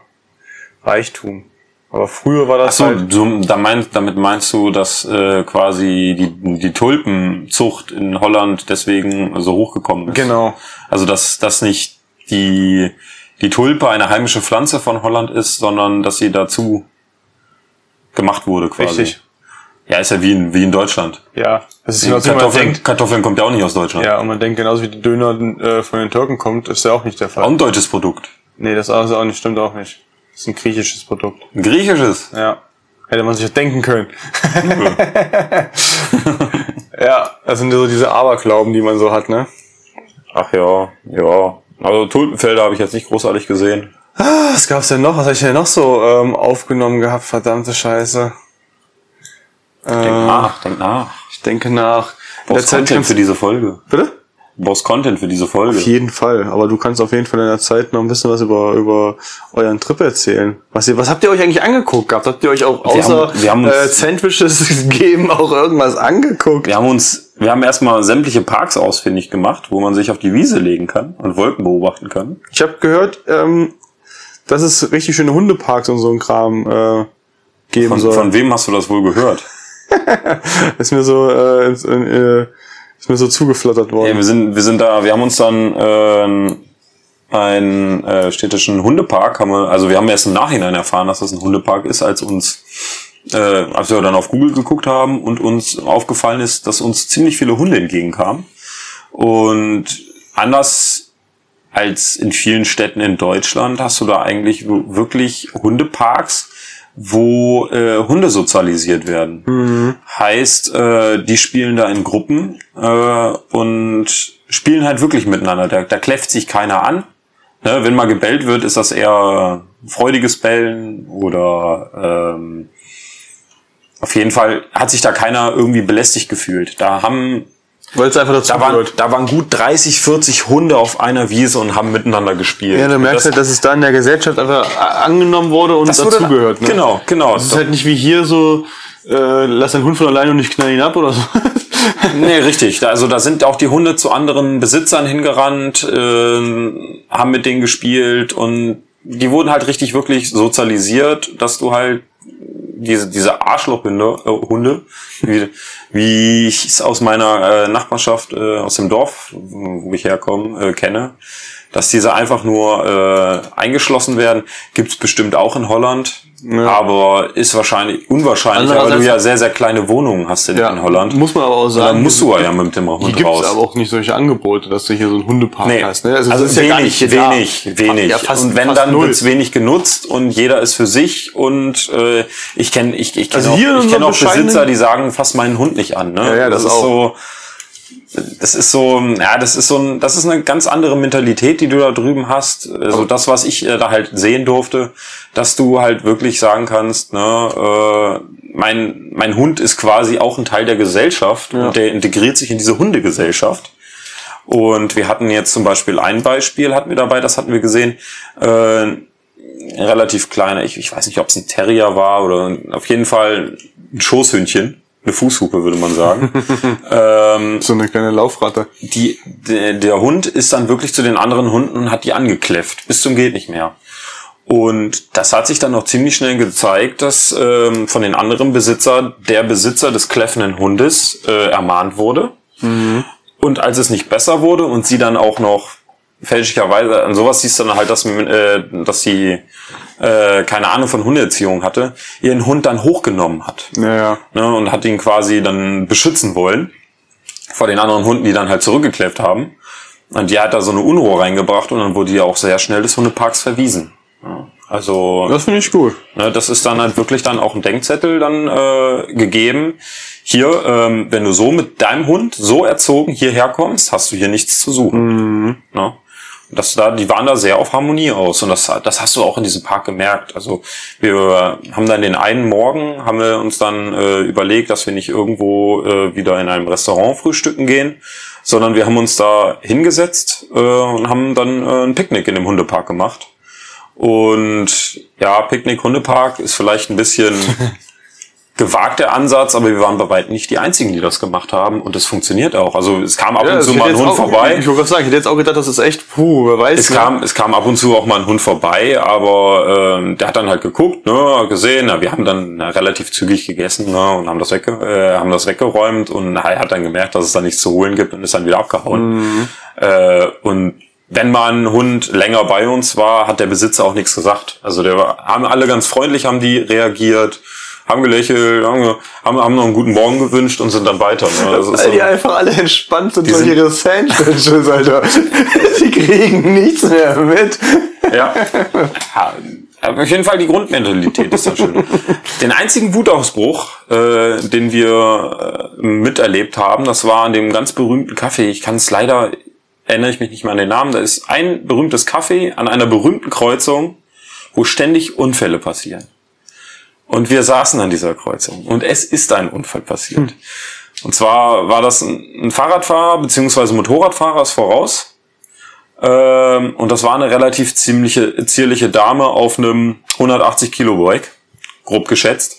Reichtum. Aber früher war das Achso, halt. du, da meinst, damit meinst du, dass äh, quasi die, die Tulpenzucht in Holland deswegen so hochgekommen ist? Genau. Also dass das nicht die, die Tulpe eine heimische Pflanze von Holland ist, sondern dass sie dazu gemacht wurde quasi. Richtig. Ja, ist ja wie in, wie in Deutschland. Ja. Das ist genauso, Kartoffeln, denkt. Kartoffeln kommt ja auch nicht aus Deutschland. Ja, und man denkt genauso wie die Döner äh, von den Türken kommt, ist ja auch nicht der Fall. Auch ein deutsches Produkt. Nee, das ist auch nicht, stimmt auch nicht. Das ist ein griechisches Produkt. Ein griechisches. Ja. Hätte man sich denken können. ja, das sind so diese Aberglauben, die man so hat, ne? Ach ja, ja. Also Tulpenfelder habe ich jetzt nicht großartig gesehen. Was gab's denn noch? Was habe ich denn noch so ähm, aufgenommen gehabt? Verdammte Scheiße. Denk Äh, nach, denk nach. ich denke nach. Zeit Content kannst, für diese Folge. bitte? Du brauchst Content für diese Folge. Auf jeden Fall. Aber du kannst auf jeden Fall in der Zeit noch ein bisschen was über, über euren Trip erzählen. Was, ihr, was habt ihr euch eigentlich angeguckt gehabt? Habt ihr euch auch Wir außer haben- wir haben äh, Sandwiches geben auch irgendwas angeguckt? Wir haben uns, wir haben erstmal sämtliche Parks ausfindig gemacht, wo man sich auf die Wiese legen kann und Wolken beobachten kann. Ich habe gehört, ähm, dass es richtig schöne Hundeparks und so ein Kram äh, geben Von, soll. von wem hast du das wohl gehört? ist mir so äh, ins- in, äh, ist mir so zugeflattert Ja, worden. wir sind, wir sind da, wir haben uns dann äh, einen äh, städtischen Hundepark, haben wir, also wir haben erst im Nachhinein erfahren, dass das ein Hundepark ist, als uns, äh, als wir dann auf Google geguckt haben und uns aufgefallen ist, dass uns ziemlich viele Hunde entgegenkamen. Und anders als in vielen Städten in Deutschland hast du da eigentlich wirklich Hundeparks, wo äh, Hunde sozialisiert werden. Heißt, äh, die spielen da in Gruppen äh, und spielen halt wirklich miteinander. Da, da kläfft sich keiner an. Ne, wenn mal gebellt wird, ist das eher freudiges Bellen oder ähm, auf jeden Fall hat sich da keiner irgendwie belästigt gefühlt. Da haben Weil es einfach dazu da waren, gehört. da waren gut 30, 40 Hunde auf einer Wiese und haben miteinander gespielt. Ja, du merkst das, halt, dass es da in der Gesellschaft einfach angenommen wurde und das wurde- dazugehört. Ne? Genau, genau. Das ist halt nicht wie hier so, äh, lass deinen Hund von alleine und nicht knall ihn ab oder so. Nee, richtig. Also da sind auch die Hunde zu anderen Besitzern hingerannt, ähm, haben mit denen gespielt und die wurden halt richtig wirklich sozialisiert, dass du halt diese, diese Arschlochhunde, äh, Hunde, wie, wie ich es aus meiner äh, Nachbarschaft, äh, aus dem Dorf, wo ich herkomme, äh, kenne, dass diese einfach nur äh, eingeschlossen werden. Gibt's bestimmt auch in Holland. Ja. Aber ist wahrscheinlich unwahrscheinlich, weil du ja sehr, sehr kleine Wohnungen hast in, in Holland. Muss man aber auch Und sagen. dann musst du ja mit dem Hund gibt raus. aber auch nicht solche Angebote, dass du hier so einen Hundepark Nee. hast. Ne? Also, das ist ja wenig, gar nicht wenig, wenig. Ja, fast, und wenn fast dann null. wird's wenig genutzt und jeder ist für sich und äh, ich kenne ich, ich kenn Also auch, ich kenn auch Besitzer, die sagen, fass meinen Hund nicht an. Ne? Ja, ja, das ist auch. so. Das ist so, ja, das ist so ein, das ist eine ganz andere Mentalität, die du da drüben hast. Also das, was ich äh, da halt sehen durfte, dass du halt wirklich sagen kannst, ne, äh, mein, mein Hund ist quasi auch ein Teil der Gesellschaft und der integriert sich in diese Hundegesellschaft. Und wir hatten jetzt zum Beispiel ein Beispiel, hatten wir dabei, das hatten wir gesehen, äh, ein relativ kleiner, ich, ich weiß nicht, ob es ein Terrier war oder auf jeden Fall ein Schoßhündchen, eine Fußhupe würde man sagen. ähm, So eine kleine Laufratte. die, der, der Hund ist dann wirklich zu den anderen Hunden und hat die angekläfft, bis zum geht nicht mehr. Und das hat sich dann noch ziemlich schnell gezeigt, dass ähm, von den anderen Besitzer der Besitzer des kläffenden Hundes äh, ermahnt wurde. Und als es nicht besser wurde und sie dann auch noch fälschlicherweise, an sowas siehst du dann halt, dass, äh, dass sie äh, keine Ahnung von Hundeerziehung hatte, ihren Hund dann hochgenommen hat Ja, ja. ne, und hat ihn quasi dann beschützen wollen vor den anderen Hunden, die dann halt zurückgekläfft haben. Und die hat da so eine Unruhe reingebracht und dann wurde die auch sehr schnell des Hundeparks verwiesen. Ja, also Das finde ich gut. ne, das ist dann halt wirklich dann auch ein Denkzettel dann äh, gegeben. Hier, ähm, wenn du so mit deinem Hund so erzogen hierher kommst, hast du hier nichts zu suchen. Ne? Das da, die waren da sehr auf Harmonie aus und das, das hast du auch in diesem Park gemerkt. Also wir haben dann den einen Morgen haben wir uns dann äh, überlegt, dass wir nicht irgendwo äh, wieder in einem Restaurant frühstücken gehen, sondern wir haben uns da hingesetzt äh, und haben dann äh, ein Picknick in dem Hundepark gemacht. Und ja, Picknick Hundepark ist vielleicht ein bisschen gewagter Ansatz, aber wir waren bei weitem nicht die einzigen, die das gemacht haben und es funktioniert auch. Also es kam ab und das zu mal ein Hund auch, vorbei. Ich wollte sagen, ich hätte jetzt auch gedacht, das ist echt, puh, wer weiß. Es ne? kam, es kam ab und zu auch mal ein Hund vorbei, aber ähm, der hat dann halt geguckt, ne, gesehen, na, wir haben dann na, relativ zügig gegessen ne, und haben das, wegge äh, haben das weggeräumt und na, er hat dann gemerkt, dass es da nichts zu holen gibt und ist dann wieder abgehauen. Äh, und wenn mal ein Hund länger bei uns war, hat der Besitzer auch nichts gesagt. Also der war, haben alle ganz freundlich, haben die reagiert, haben gelächelt, haben, haben, haben noch einen guten Morgen gewünscht und sind dann weiter. Ne? Das ist Weil die so- einfach alle entspannt sind durch ihre Sandwiches, Alter. die kriegen nichts mehr mit. Ja. ja. aber Auf jeden Fall die Grundmentalität ist da schön. Den einzigen Wutausbruch, äh, den wir äh, miterlebt haben, das war an dem ganz berühmten Café. Ich kann es leider, erinnere ich mich nicht mehr an den Namen. Da ist ein berühmtes Café an einer berühmten Kreuzung, wo ständig Unfälle passieren. Und wir saßen an dieser Kreuzung und es ist ein Unfall passiert. Und zwar war das ein, ein Fahrradfahrer beziehungsweise Motorradfahrer ist voraus. Ähm, und das war eine relativ ziemliche, zierliche Dame auf einem 180 Kilo Bike, grob geschätzt,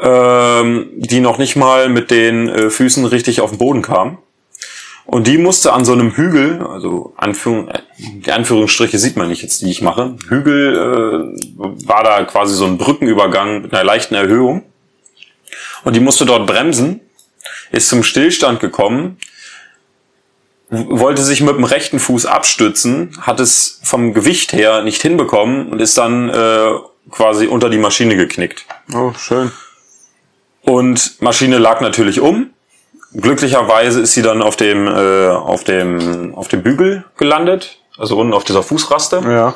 ähm, die noch nicht mal mit den äh, Füßen richtig auf den Boden kam. Und die musste an so einem Hügel, also Anführung, äh, die Anführungsstriche sieht man nicht jetzt, die ich mache. Hügel äh, war da quasi so ein Brückenübergang mit einer leichten Erhöhung. Und die musste dort bremsen, ist zum Stillstand gekommen, wollte sich mit dem rechten Fuß abstützen, hat es vom Gewicht her nicht hinbekommen und ist dann äh, quasi unter die Maschine geknickt. Oh, schön. Und Maschine lag natürlich um. Glücklicherweise ist sie dann auf dem äh, auf dem auf dem Bügel gelandet, also unten auf dieser Fußraste Ja.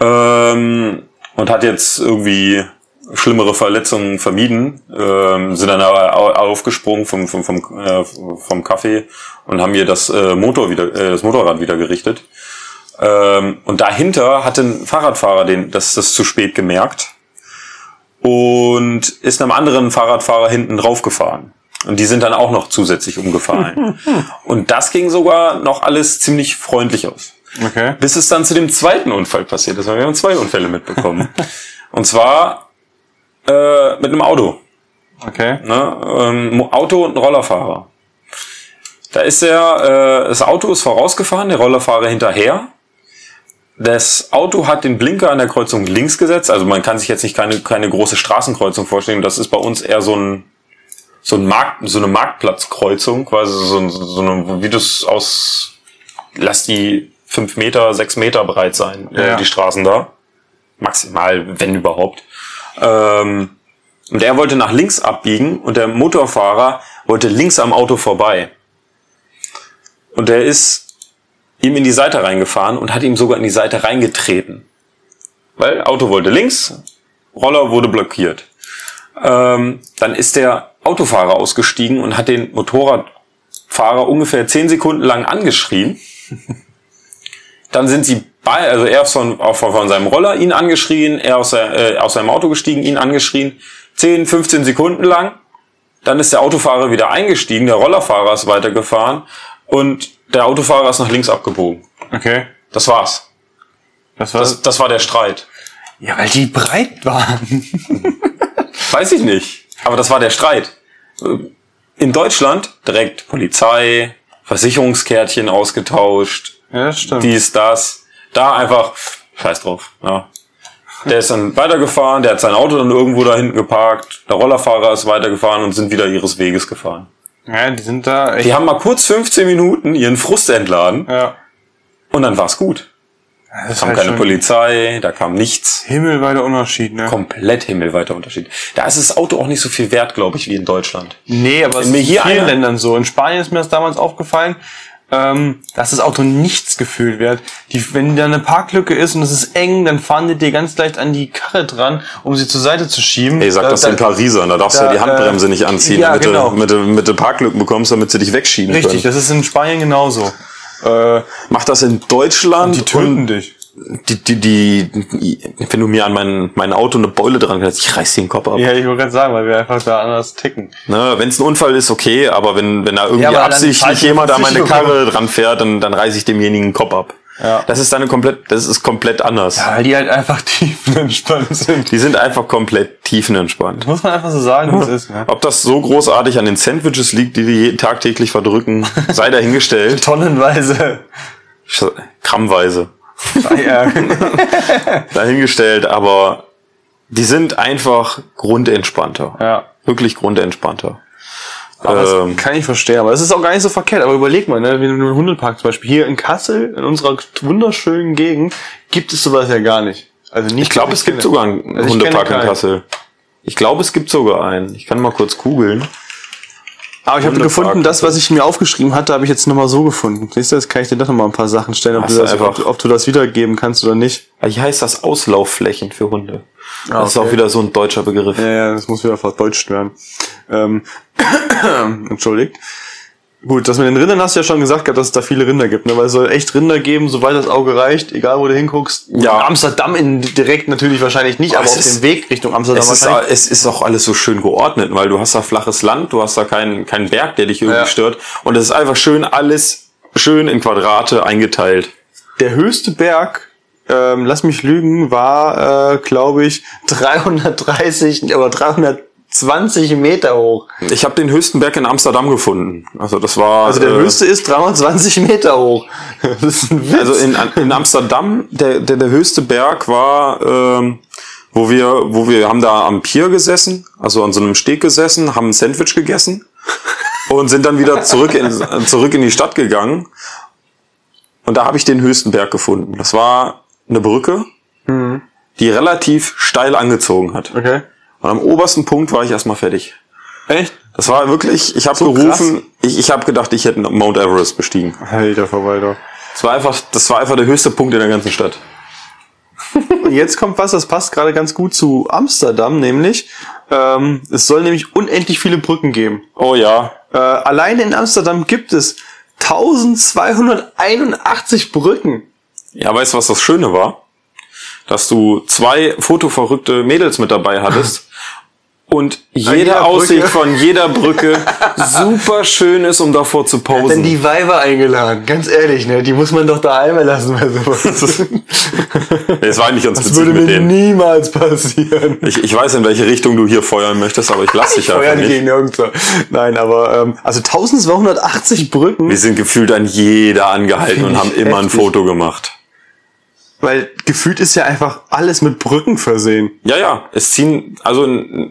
ähm, und hat jetzt irgendwie schlimmere Verletzungen vermieden, ähm, sind dann aber au- aufgesprungen vom vom vom, äh, vom Kaffee und haben hier das äh, Motor wieder äh, das Motorrad wieder gerichtet. Ähm, und dahinter hatte ein Fahrradfahrer den das das zu spät gemerkt und ist einem anderen Fahrradfahrer hinten drauf gefahren. Und die sind dann auch noch zusätzlich umgefallen. und das ging sogar noch alles ziemlich freundlich aus. Okay. Bis es dann zu dem zweiten Unfall passiert ist. Wir haben zwei Unfälle mitbekommen. und zwar äh, mit einem Auto. Okay. Ne? Ähm, Auto und ein Rollerfahrer. Da ist er, äh, das Auto ist vorausgefahren, der Rollerfahrer hinterher. Das Auto hat den Blinker an der Kreuzung links gesetzt. Also man kann sich jetzt nicht keine, keine große Straßenkreuzung vorstellen. Das ist bei uns eher so ein, so ein Markt, so eine Marktplatzkreuzung, quasi so, so eine, wie du es aus, lass die fünf Meter, sechs Meter breit sein, Ja. die Straßen da. Maximal, wenn überhaupt. Ähm, und er wollte nach links abbiegen und der Motorfahrer wollte links am Auto vorbei. Und der ist ihm in die Seite reingefahren und hat ihm sogar in die Seite reingetreten. Weil Auto wollte links, Roller wurde blockiert. Ähm, dann ist der Autofahrer ausgestiegen und hat den Motorradfahrer ungefähr zehn Sekunden lang angeschrien. Dann sind sie bei, also er von, von, von seinem Roller ihn angeschrien, er aus, äh, aus seinem Auto gestiegen, ihn angeschrien. 10, 15 Sekunden lang. Dann ist der Autofahrer wieder eingestiegen, der Rollerfahrer ist weitergefahren und der Autofahrer ist nach links abgebogen. Okay. Das war's. Das war Das, das war der Streit. ja, weil die breit waren. Weiß ich nicht. Aber das war der Streit. In Deutschland direkt Polizei, Versicherungskärtchen ausgetauscht, Ja, stimmt. dies, das. Da einfach, scheiß drauf. Ja. Der ist dann weitergefahren, der hat sein Auto dann irgendwo da hinten geparkt, der Rollerfahrer ist weitergefahren und sind wieder ihres Weges gefahren. ja, die sind da echt. Die haben mal kurz 15 Minuten ihren Frust entladen ja. und dann war's gut. Das kam halt keine Polizei, da kam nichts. himmelweiter Unterschied, ne? Komplett himmelweiter Unterschied. Da ist das Auto auch nicht so viel wert, glaube ich, wie in Deutschland. Nee, aber es mir ist in hier vielen einer- Ländern so. In Spanien ist mir das damals aufgefallen, ähm, dass das Auto nichts gefühlt wird. Die, wenn da eine Parklücke ist und es ist eng, dann fahren die dir ganz leicht an die Karre dran, um sie zur Seite zu schieben. Ey, sag Da- das da- den Parisern, da darfst da, du ja die Handbremse äh, nicht anziehen, ja, damit, genau. du, du, damit du Parklücken bekommst, damit sie dich wegschieben Richtig, können. das ist in Spanien genauso. Äh, Mach das in Deutschland. die töten und dich. Die, die, die, wenn du mir an mein, mein Auto eine Beule dran kannst, ich reiß dir den Kopf ab. Ja, ich wollte gerade sagen, weil wir einfach da anders ticken. Ne, wenn es ein Unfall ist, okay, aber wenn, wenn da irgendwie Ja, absichtlich jemand an meine. Karre dran fährt, dann, dann reiß ich demjenigen den Kopf ab. Ja. Das ist dann komplett, das ist komplett anders. Ja, weil die halt einfach tiefenentspannt sind. Die sind einfach komplett tiefenentspannt. Muss man einfach so sagen, wie es ist. Ne? Ob das so großartig an den Sandwiches liegt, die die tagtäglich verdrücken, sei dahingestellt. Tonnenweise. Grammweise. Ja, Dahingestellt, aber die sind einfach grundentspannter. ja. Wirklich grundentspannter. Ähm, kann ich verstehen. Aber es ist auch gar nicht so verkehrt. Aber überleg mal, ne, wenn du einen Hundepark zum Beispiel hier in Kassel, in unserer wunderschönen Gegend, gibt es sowas ja gar nicht. Also nicht. ich glaube, es gibt sogar einen Also Hundepark in. Kassel. Ich glaube, es gibt sogar einen. Ich kann mal kurz googeln. Aber ich habe gefunden, das, was ich mir aufgeschrieben hatte, habe ich jetzt nochmal so gefunden. Siehst du, jetzt kann ich dir doch nochmal ein paar Sachen stellen, ob du, das, ob, ob du das wiedergeben kannst oder nicht. Hier heißt das Auslaufflächen für Hunde. Ah, Das ist okay. auch wieder so ein deutscher Begriff. Ja, ja, das muss wieder verdeutscht werden. Ähm, entschuldigt. Gut, das mit den Rindern hast du ja schon gesagt gehabt, dass es da viele Rinder gibt, ne? Weil es soll echt Rinder geben, soweit das Auge reicht, egal wo du hinguckst. Ja. In Amsterdam in, direkt natürlich wahrscheinlich nicht, Aber aber es auf ist- dem Weg Richtung Amsterdam Es ist, es ist auch alles so schön geordnet, weil du hast da flaches Land, du hast da keinen keinen Berg, der dich irgendwie Ja. stört. Und es ist einfach schön alles schön in Quadrate eingeteilt. Der höchste Berg, ähm, lass mich lügen, war, äh, glaube ich, 330 oder 320 Meter hoch. Ich habe den höchsten Berg in Amsterdam gefunden. Also das war Also der äh, höchste ist 320 Meter hoch. Das ist ein Witz. Also in, in Amsterdam, der, der, der höchste Berg war, ähm, wo wir, wo wir haben da am Pier gesessen, also an so einem Steg gesessen, haben ein Sandwich gegessen und sind dann wieder zurück in, zurück in die Stadt gegangen. Und da habe ich den höchsten Berg gefunden. Das war eine Brücke, die relativ steil angezogen hat. okay. Und am obersten Punkt war ich erstmal fertig. Echt? Das war wirklich, ich habe So gerufen, ich, ich habe gedacht, ich hätte Mount Everest bestiegen. Alter Verwalter. Das war einfach, das war einfach der höchste Punkt in der ganzen Stadt. Und jetzt kommt was, das passt gerade ganz gut zu Amsterdam, nämlich ähm, es soll nämlich unendlich viele Brücken geben. Oh ja, Äh, alleine in Amsterdam gibt es 1281 Brücken. Ja, weißt du, was das Schöne war? Dass du zwei fotoverrückte Mädels mit dabei hattest und jede jeder Brücke. Aussicht von jeder Brücke super schön ist, um davor zu Denn posen. die Weiber eingeladen, ganz ehrlich, ne? Die muss man doch daheim lassen bei sowas. Es war nicht ganz Das würde mit mir niemals passieren. Ich, ich weiß, in welche Richtung du hier feuern möchtest, aber ich lass dich Feuer einfach nicht. gegen nirgendwo. Nein, aber ähm, also 1280 Brücken. Wir sind gefühlt an jeder angehalten und ich haben immer ein heftig. Foto gemacht. Weil gefühlt ist ja einfach alles mit Brücken versehen. Ja, ja, es ziehen, also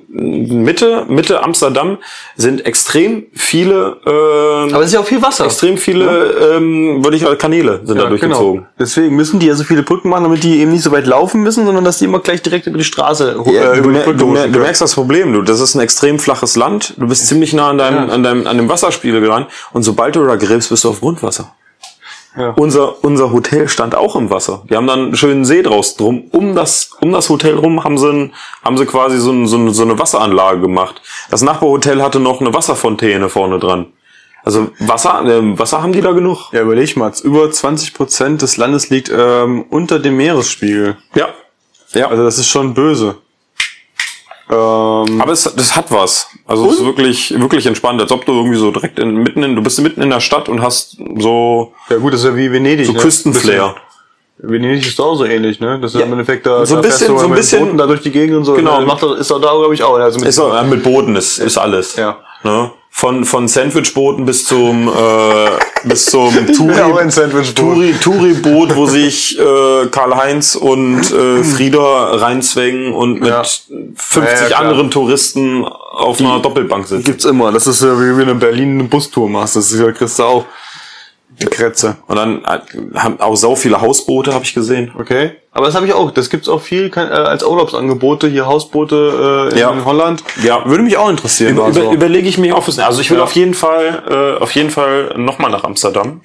Mitte, Mitte Amsterdam sind extrem viele, ähm, Aber es ist ja auch viel Wasser. extrem viele, ähm, würde ich sagen, Kanäle sind da durchgezogen. Genau. Deswegen müssen die ja so viele Brücken machen, damit die eben nicht so weit laufen müssen, sondern dass die immer gleich direkt über die Straße ho- Ja, äh, du, über die mer Brücke du, du merkst das Problem, du. Das ist ein extrem flaches Land. Du bist ziemlich nah an deinem, Ja. an deinem, an dem Wasserspiegel dran. Und sobald du da gräbst, bist du auf Grundwasser. Ja. Unser, unser Hotel stand auch im Wasser. Die haben dann einen schönen See draus drum. Um das, um das Hotel rum haben sie, ein, haben sie quasi so, ein, so, eine, so eine Wasseranlage gemacht. Das Nachbarhotel hatte noch eine Wasserfontäne vorne dran. Also Wasser, äh, Wasser haben die da genug. Ja, überleg mal, über 20 Prozent des Landes liegt ähm, unter dem Meeresspiegel. Ja. Ja. Also das ist schon böse. Ähm, Aber es, das hat was. Also es ist wirklich, wirklich entspannt, als ob du irgendwie so direkt in, mitten in, du bist mitten in der Stadt und hast so, ja gut, das ist ja wie Venedig. so ne? Küstenflair. Venedig ist auch so ähnlich, ne? Das ist ja. im Endeffekt da, So ein bisschen- so ein bisschen- Booten da durch die Gegend und so. Genau. Das macht, doch- ist doch da, glaube ich, auch. Also mit Ist auch, ja, mit Booten ist, ist alles. Ja. Ne? Von, von Sandwichbooten bis zum, äh, bis zum Touri, Sandwichboot. Touri, Touri-Boot, wo sich äh, Karl-Heinz und äh, Frieda reinzwängen und mit Ja. 50 Ja, anderen Touristen auf einer Doppelbank sitzen. Gibt's immer. Das ist ja wie wenn du in Berlin eine Bustour machst. Das ist ja, kriegst du auch die Kretze. Und dann äh, haben auch sau viele Hausboote, habe ich gesehen. Okay. Aber das habe ich auch. Das gibt's auch viel kann- äh, als Urlaubsangebote, hier Hausboote äh, in Ja. Holland. Ja. Würde mich auch interessieren. Über, also. über, überlege ich mich auch fürs. Also ich will Ja. auf jeden Fall, äh, auf jeden Fall nochmal nach Amsterdam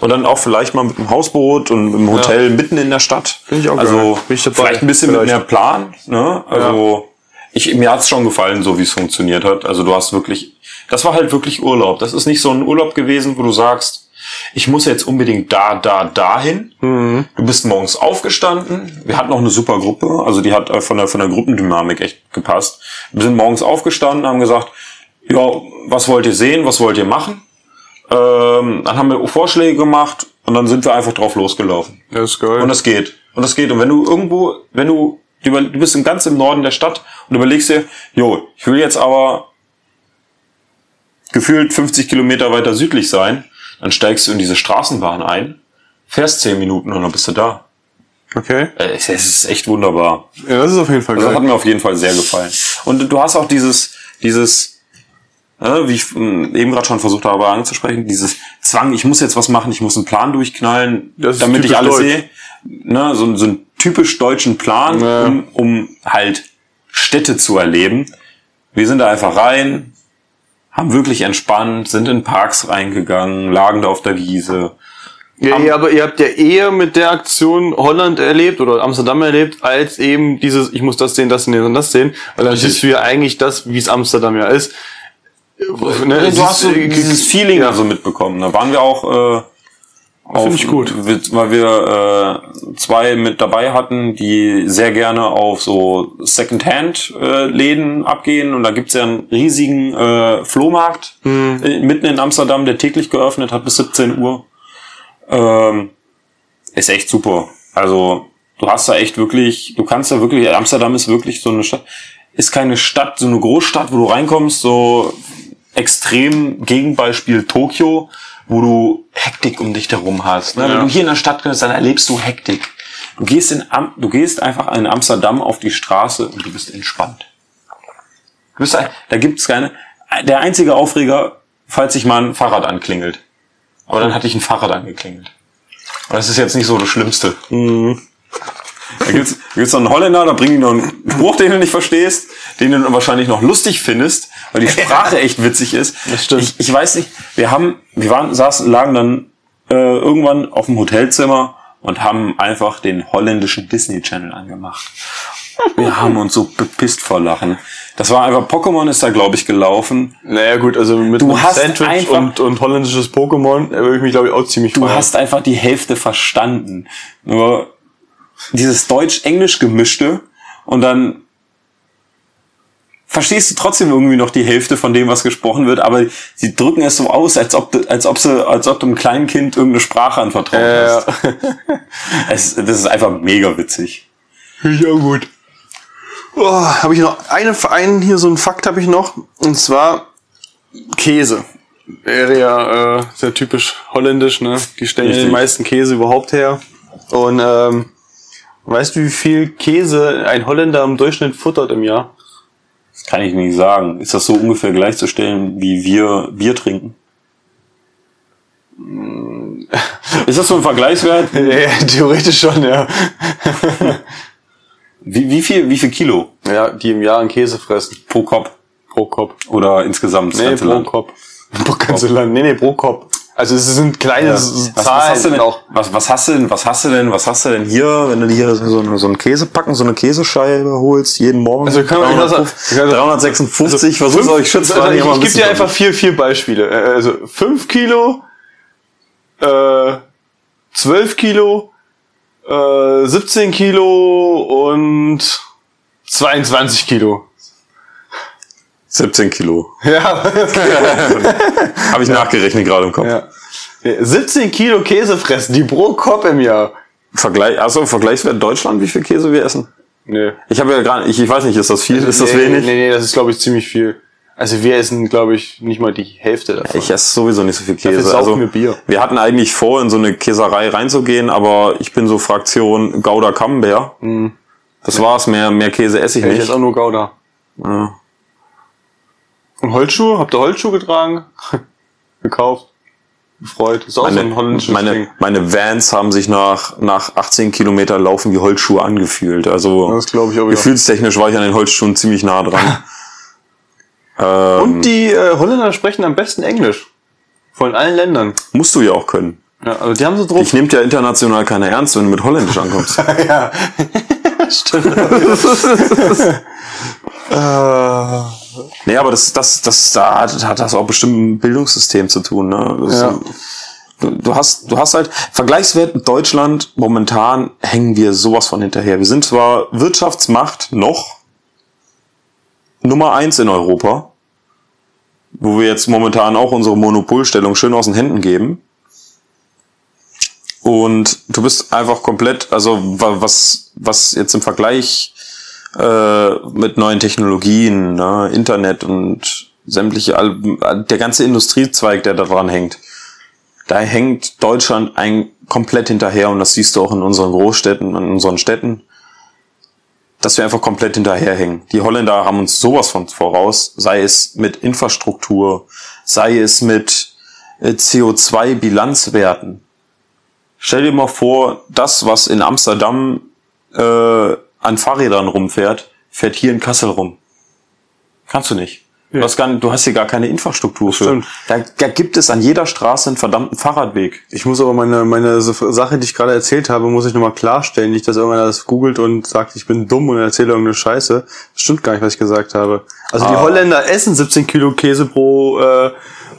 und dann auch vielleicht mal mit einem Hausboot und mit einem Hotel mitten in der Stadt. Finde ich auch Also geil. Bin ich dabei. vielleicht ein bisschen Vielleicht. mit mehr Plan. Ne? Also ich mir hat's schon gefallen, so wie es funktioniert hat. Also du hast wirklich, das war halt wirklich Urlaub. Das ist nicht so ein Urlaub gewesen, wo du sagst, ich muss jetzt unbedingt da, da, dahin. Mhm. Du bist morgens aufgestanden. Wir hatten noch eine super Gruppe. Also die hat äh, von der, von der Gruppendynamik echt gepasst. Wir sind morgens aufgestanden, haben gesagt, ja, was wollt ihr sehen? Was wollt ihr machen? Ähm, dann haben wir Vorschläge gemacht und dann sind wir einfach drauf losgelaufen. Das ist geil. Und das geht. Und das geht. Und wenn du irgendwo, wenn du, du bist im ganz im Norden der Stadt und überlegst dir, jo, ich will jetzt aber gefühlt 50 Kilometer weiter südlich sein, dann steigst du in diese Straßenbahn ein, fährst 10 Minuten und dann bist du da. okay. Äh, Es es ist echt wunderbar. Ja, das ist auf jeden Fall Also das geil. hat mir auf jeden Fall sehr gefallen. Und du hast auch dieses, dieses, äh, wie ich mh, eben gerade schon versucht habe anzusprechen, dieses Zwang, ich muss jetzt was machen, ich muss einen Plan durchknallen, Das damit ich alles deutsch. sehe. Ne, so, so einen typisch deutschen Plan, Ja. um, um halt Städte zu erleben. Wir sind da einfach rein, haben wirklich entspannt, sind in Parks reingegangen, lagen da auf der Wiese. Ja, ja, aber ihr habt ja eher mit der Aktion Holland erlebt oder Amsterdam erlebt, als eben dieses, ich muss das sehen, das sehen und das sehen. Weil dann siehst du ja eigentlich das, wie es Amsterdam ja ist. Ne, du hast so ist, äh, dieses Feeling ja. also mitbekommen. Da waren wir auch äh, Finde ich gut. weil wir äh, zwei mit dabei hatten, die sehr gerne auf so Secondhand-Läden abgehen. Und da gibt's ja einen riesigen äh, Flohmarkt Hm. äh, mitten in Amsterdam, der täglich geöffnet hat bis 17 Uhr. Ähm, ist echt super. Also du hast da echt wirklich, du kannst da wirklich, Amsterdam ist wirklich so eine Stadt, ist keine Stadt, so eine Großstadt, wo du reinkommst, so extrem Gegenbeispiel Tokio, wo du Hektik um dich herum hast. Ne? Ja. Wenn du hier in der Stadt bist, dann erlebst du Hektik. Du gehst in Am du gehst einfach in Amsterdam auf die Straße und du bist entspannt. Du bist, da gibt's keine. Der einzige Aufreger, falls sich mal ein Fahrrad anklingelt. Aber dann hatte ich ein Fahrrad angeklingelt. Und das ist jetzt nicht so das Schlimmste. Da gibt's, da gibt's noch einen Holländer, da bringen die noch einen Spruch, den du nicht verstehst, den du wahrscheinlich noch lustig findest, weil die Sprache echt witzig ist. Das stimmt. Ich, ich weiß nicht, wir haben, wir waren, saßen, lagen dann äh, irgendwann auf dem Hotelzimmer und haben einfach den holländischen Disney Channel angemacht. Wir haben uns so bepisst vor Lachen. Das war einfach, Pokémon ist da, glaube ich, gelaufen. Naja gut, also mit Du einem hast Sandwich einfach- und, und holländisches Pokémon würde ich mich glaube ich auch ziemlich Du feiern. hast einfach die Hälfte verstanden. Nur dieses Deutsch-Englisch gemischte und dann verstehst du trotzdem irgendwie noch die Hälfte von dem, was gesprochen wird, aber sie drücken es so aus, als ob du, als ob sie, als ob du einem kleinen Kind irgendeine Sprache anvertraut äh, hast. Es, das ist einfach mega witzig. Auch gut. Oh, habe ich noch eine, einen hier so einen Fakt habe ich noch und zwar Käse. Wäre ja äh, sehr typisch holländisch, ne? Die stellen ja Richtig. den meisten Käse überhaupt her. Und ähm, Weißt du, wie viel Käse ein Holländer im Durchschnitt futtert im Jahr? Das kann ich nicht sagen. Ist das so ungefähr gleichzustellen, wie wir Bier trinken? Ist das so ein Vergleichswert? Ja, theoretisch schon, ja. Wie, wie viel, wie viel Kilo Ja, die im Jahr einen Käse fressen. pro Kopf? Pro Kopf. Oder insgesamt das Nee, pro Land? Kopf. Pro ganze Land. Nee, nee, pro Kopf. Also es sind kleine Ja. S- Was, was, Zahlen hast du denn, auch. was, was hast du denn, was hast du denn, was hast du denn hier, wenn du hier so, eine- so einen Käsepacken, so eine Käsescheibe holst, jeden Morgen? Also können wir- ich kann sagen- 356, was ist Fünf- euch schützt? also ich ich gebe dir einfach vier, vier Beispiele. Äh, Also fünf Kilo, äh, 12 Kilo, äh, 17 Kilo und 22 Kilo. 17 Kilo. Ja, Habe ich nachgerechnet gerade im Kopf. ja. 17 Kilo Käse fressen, die pro Kopf im Jahr. Vergleich, also Vergleichswert Deutschland, wie viel Käse wir essen? Nee. Ich habe ja gerade, ich, ich weiß nicht, ist das viel, ist das nee, wenig? Nee, nee, das ist glaube ich ziemlich viel. Also wir essen glaube ich nicht mal die Hälfte davon. Ich esse sowieso nicht so viel Käse. Dafür Also, wir Bier. wir hatten eigentlich vor, in so eine Käserei reinzugehen, aber ich bin so Fraktion Gouda Camembert. Das war's, mehr, mehr Käse esse ich Ich nicht. esse auch nur Gouda. Ja. Und Holzschuhe? Habt ihr Holzschuhe getragen? Gekauft? Gefreut? Ist auch so ein Meine, holländisches Ding. meine, meine Vans haben sich nach, nach 18 Kilometer Laufen wie Holzschuhe angefühlt. Also Das glaube ich auch gefühlstechnisch war ich an den Holzschuhen ziemlich nah dran. ähm, Und die äh, Holländer sprechen am besten Englisch. Von allen Ländern. musst du ja auch können. Ja, also die haben so drauf. Ich nehme ja international keiner ernst, wenn du mit Holländisch ankommst. ja. Stimmt. Äh, Nee, aber das, das, das, da hat, das auch bestimmt mit dem Bildungssystem zu tun. Ne? Das, Ja. du, du hast, du hast halt Vergleichswert mit Deutschland. Momentan hängen wir sowas von hinterher. Wir sind zwar Wirtschaftsmacht noch Nummer eins in Europa, wo wir jetzt momentan auch unsere Monopolstellung schön aus den Händen geben. Und du bist einfach komplett, also wa- was, was jetzt im Vergleich äh, mit neuen Technologien, ne, Internet und sämtliche, der ganze Industriezweig, der da dran hängt, da hängt Deutschland ein komplett hinterher und das siehst du auch in unseren Großstädten, in unseren Städten, dass wir einfach komplett hinterherhängen. Die Holländer haben uns sowas von voraus, sei es mit Infrastruktur, sei es mit äh, CO2-Bilanzwerten. Stell dir mal vor, das, was in Amsterdam äh, an Fahrrädern rumfährt, fährt hier in Kassel rum. Kannst du nicht. Du, hast gar, du hast hier gar keine Infrastruktur für. stimmt. Da, da gibt es an jeder Straße einen verdammten Fahrradweg. ich muss aber meine, meine Sache, die ich gerade erzählt habe, muss ich nochmal klarstellen. Nicht, dass irgendeiner das googelt und sagt, ich bin dumm und erzähle irgendeine Scheiße. Das stimmt gar nicht, was ich gesagt habe. Also die Ah. Holländer essen 17 Kilo Käse pro, äh,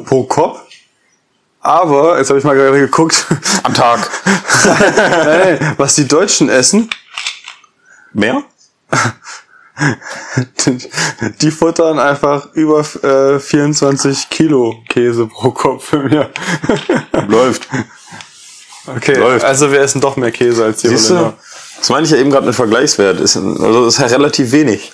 pro Kopf. Aber, jetzt habe ich mal gerade geguckt, Am Tag. nein, nein, was die Deutschen essen, Mehr? die futtern einfach über äh, 24 Kilo Käse pro Kopf im Jahr. Läuft. Okay, Läuft. also wir essen doch mehr Käse als die Siehst du? Holländer. Das meine ich ja eben gerade mit Vergleichswert. Ist, also ist ja relativ wenig.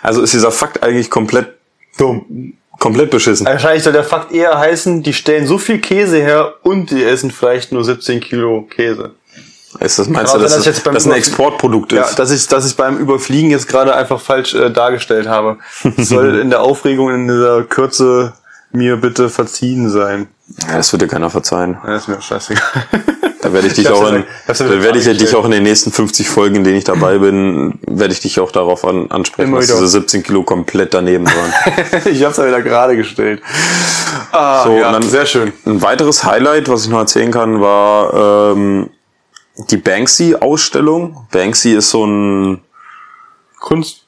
Also ist dieser Fakt eigentlich komplett Dumm. komplett beschissen. Wahrscheinlich soll der Fakt eher heißen, die stellen so viel Käse her und die essen vielleicht nur 17 Kilo Käse. Ist das, meinst du, auch dass das, jetzt beim das ein Exportprodukt Ja, ist? dass ich, dass ich beim Überfliegen jetzt gerade einfach falsch äh, dargestellt habe. Soll in der Aufregung, in der Kürze mir bitte verziehen sein. Ja, das wird dir keiner verzeihen. Ja, ist mir scheißegal. Da werde ich dich Ich auch ja- in, ja da werde ich ja dich auch in den nächsten 50 Folgen, in denen ich dabei bin, werde ich dich auch darauf an, ansprechen, Immer dass diese 17 Kilo komplett daneben waren. ich hab's ja wieder gerade gestellt. Ah, So, ja, dann- sehr schön. Ein weiteres Highlight, was ich noch erzählen kann, war ähm, die Banksy-Ausstellung. Banksy ist so ein Kunst.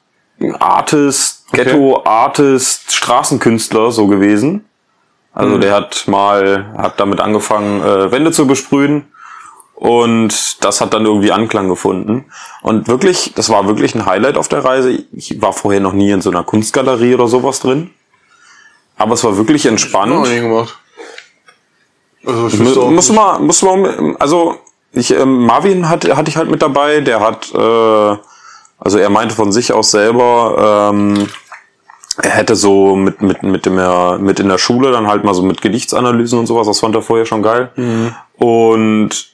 Artist, Ghetto-Artist, Straßenkünstler so gewesen. Also der hat mal, hat damit angefangen, äh, Wände zu besprühen. Und das hat dann irgendwie Anklang gefunden. Und wirklich, das war wirklich ein Highlight auf der Reise. Ich war vorher noch nie in so einer Kunstgalerie oder sowas drin. Aber es war wirklich entspannt. Noch nie gemacht. Also ich Muss mal, muss mal, also ich, ähm, Marvin hat, hatte ich halt mit dabei, der hat, äh, also er meinte von sich aus selber, ähm, er hätte so mit, mit, mit dem er, mit in der Schule dann halt mal so mit Gedichtsanalysen und sowas, das fand er vorher schon geil. Mhm. Und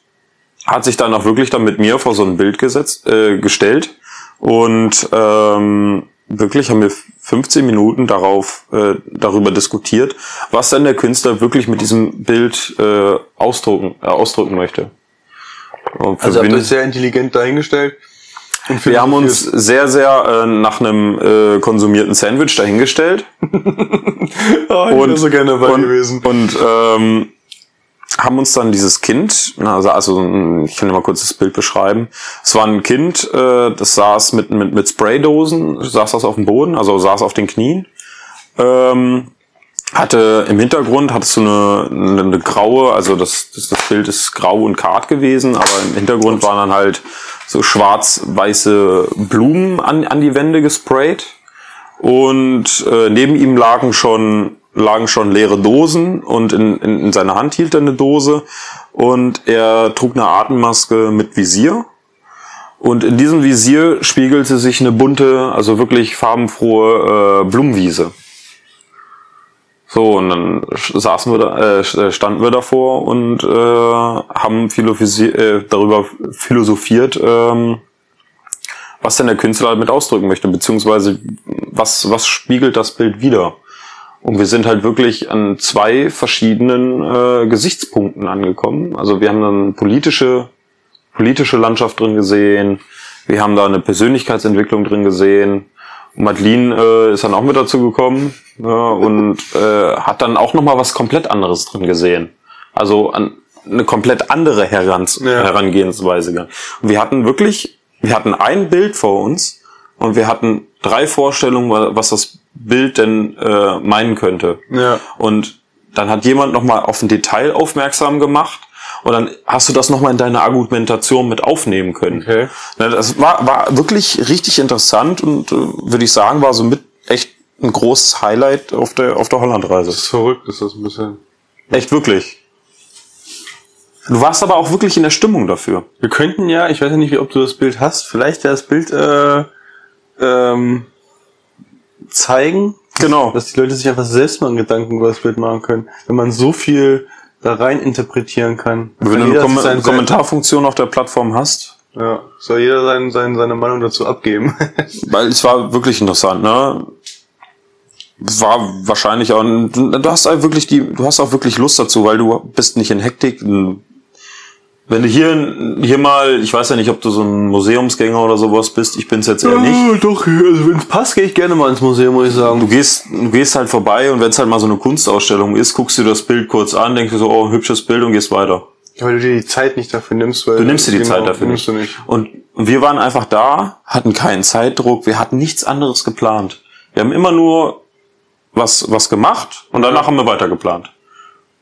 hat sich dann auch wirklich dann mit mir vor so ein Bild gesetzt, äh, gestellt und ähm, wirklich haben wir 15 Minuten darauf äh, darüber diskutiert, was denn der Künstler wirklich mit diesem Bild äh, ausdrucken, äh, ausdrücken möchte. Und Also habt ihr euch sehr intelligent dahingestellt. Und wir haben uns sehr, sehr äh, nach einem äh, konsumierten Sandwich dahingestellt oh, ich wäre so gerne dabei und, gewesen. und ähm, haben uns dann dieses Kind, also, also ich kann dir mal kurz das Bild beschreiben. Es war ein Kind, äh, das saß mit, mit, mit Spraydosen, saß das auf dem Boden, also saß auf den Knien. Ähm, hatte im Hintergrund hattest du eine, eine, eine graue, also das, das, das Bild ist grau und kart gewesen, aber im Hintergrund waren dann halt so schwarz-weiße Blumen an, an die Wände gesprayt. Und äh, neben ihm lagen schon, lagen schon leere Dosen und in, in, in seiner Hand hielt er eine Dose und er trug eine Atemmaske mit Visier. Und in diesem Visier spiegelte sich eine bunte, also wirklich farbenfrohe äh, Blumenwiese. So, und dann saßen wir da, äh, standen wir davor und äh, haben philosophi äh, darüber philosophiert, ähm, was denn der Künstler damit ausdrücken möchte, beziehungsweise was, was spiegelt das Bild wider. Und wir sind halt wirklich an zwei verschiedenen äh, Gesichtspunkten angekommen. Also wir haben dann politische, politische Landschaft drin gesehen, wir haben da eine Persönlichkeitsentwicklung drin gesehen. Madeline äh, ist dann auch mit dazu gekommen ja, und äh, hat dann auch nochmal was komplett anderes drin gesehen. Also an, eine komplett andere Herans Ja. Herangehensweise. Und wir hatten wirklich, wir hatten ein Bild vor uns und wir hatten drei Vorstellungen, wa- was das Bild denn äh, meinen könnte. Ja. Und dann hat jemand nochmal auf ein Detail aufmerksam gemacht und dann hast du das nochmal in deine Argumentation mit aufnehmen können. Okay. Das war, war wirklich richtig interessant und äh, würde ich sagen, war so mit echt ein großes Highlight auf der, auf der Hollandreise. Das ist verrückt, ist das ein bisschen. Echt wirklich. Du warst aber auch wirklich in der Stimmung dafür. Wir könnten ja, ich weiß ja nicht, ob du das Bild hast, vielleicht ja das Bild äh, ähm, zeigen, Genau. dass die Leute sich einfach selbst mal einen Gedanken über das Bild machen können, wenn man so viel da rein interpretieren kann. Wenn Kann du eine Kom sein- Kommentarfunktion auf der Plattform hast, Ja, soll jeder sein, sein, seine Meinung dazu abgeben. weil es war wirklich interessant, ne? War wahrscheinlich auch, du hast halt wirklich die, du hast auch wirklich Lust dazu, weil du bist nicht in Hektik. Wenn du hier, hier mal, ich weiß ja nicht, ob du so ein Museumsgänger oder sowas bist, ich bin's jetzt eher nicht. Ja, doch, also wenn es passt, gehe ich gerne mal ins Museum, muss ich sagen. Du gehst, du gehst halt vorbei und wenn es halt mal so eine Kunstausstellung ist, guckst du dir das Bild kurz an, denkst du so, oh, hübsches Bild und gehst weiter. Ja, weil du dir die Zeit nicht dafür nimmst, weil Du nimmst dir die genau, Zeit dafür nimmst nicht. du nicht. Und wir waren einfach da, hatten keinen Zeitdruck, wir hatten nichts anderes geplant. Wir haben immer nur was, was gemacht und danach haben wir weiter geplant.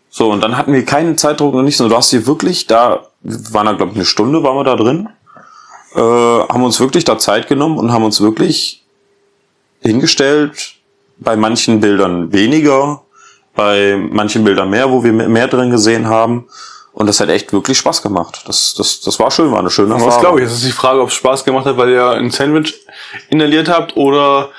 So, und dann hatten wir keinen Zeitdruck und nichts. Und du hast hier wirklich da, waren da, glaube ich, eine Stunde waren wir da drin, äh, haben uns wirklich da Zeit genommen und haben uns wirklich hingestellt, bei manchen Bildern weniger, bei manchen Bildern mehr, wo wir mehr drin gesehen haben. Und das hat echt wirklich Spaß gemacht. Das, das, das war schön, war eine schöne Was glaube ich? Das ist die Frage, ob es Spaß gemacht hat, weil ihr ein Sandwich inhaliert habt oder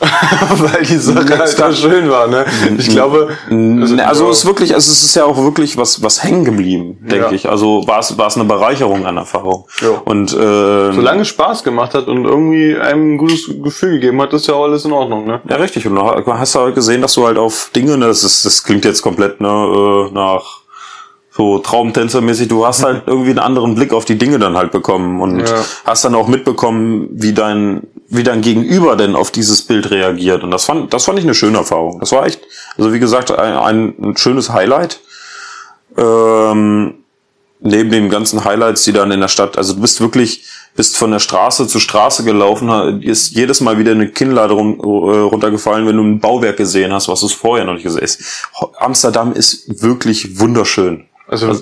weil die Sache halt so schön war. Ne? Ich glaube, Ne, Also es ist wirklich, also es ist ja auch wirklich was, was hängen geblieben, denke Ja. ich. Also war es, war es eine Bereicherung an Erfahrung. Ja. Und äh, solange es Spaß gemacht hat und irgendwie einem ein gutes Gefühl gegeben hat, ist ja auch alles in Ordnung. Ne? ja richtig. Und du hast halt gesehen, dass du halt auf Dinge, ne, das ist, das klingt jetzt komplett ne, äh, nach so Traumtänzermäßig, du hast halt irgendwie einen anderen Blick auf die Dinge dann halt bekommen und Ja. hast dann auch mitbekommen, wie dein, wie dein Gegenüber denn auf dieses Bild reagiert. Und das fand, das fand ich eine schöne Erfahrung. Das war echt, also wie gesagt, ein, ein, ein schönes Highlight. Ähm, neben den ganzen Highlights, die dann in der Stadt, also du bist wirklich, bist von der Straße zu Straße gelaufen, ist jedes Mal wieder eine Kinnlade run, äh, runtergefallen, wenn du ein Bauwerk gesehen hast, was du vorher noch nicht gesehen hast. Amsterdam ist wirklich wunderschön. Also,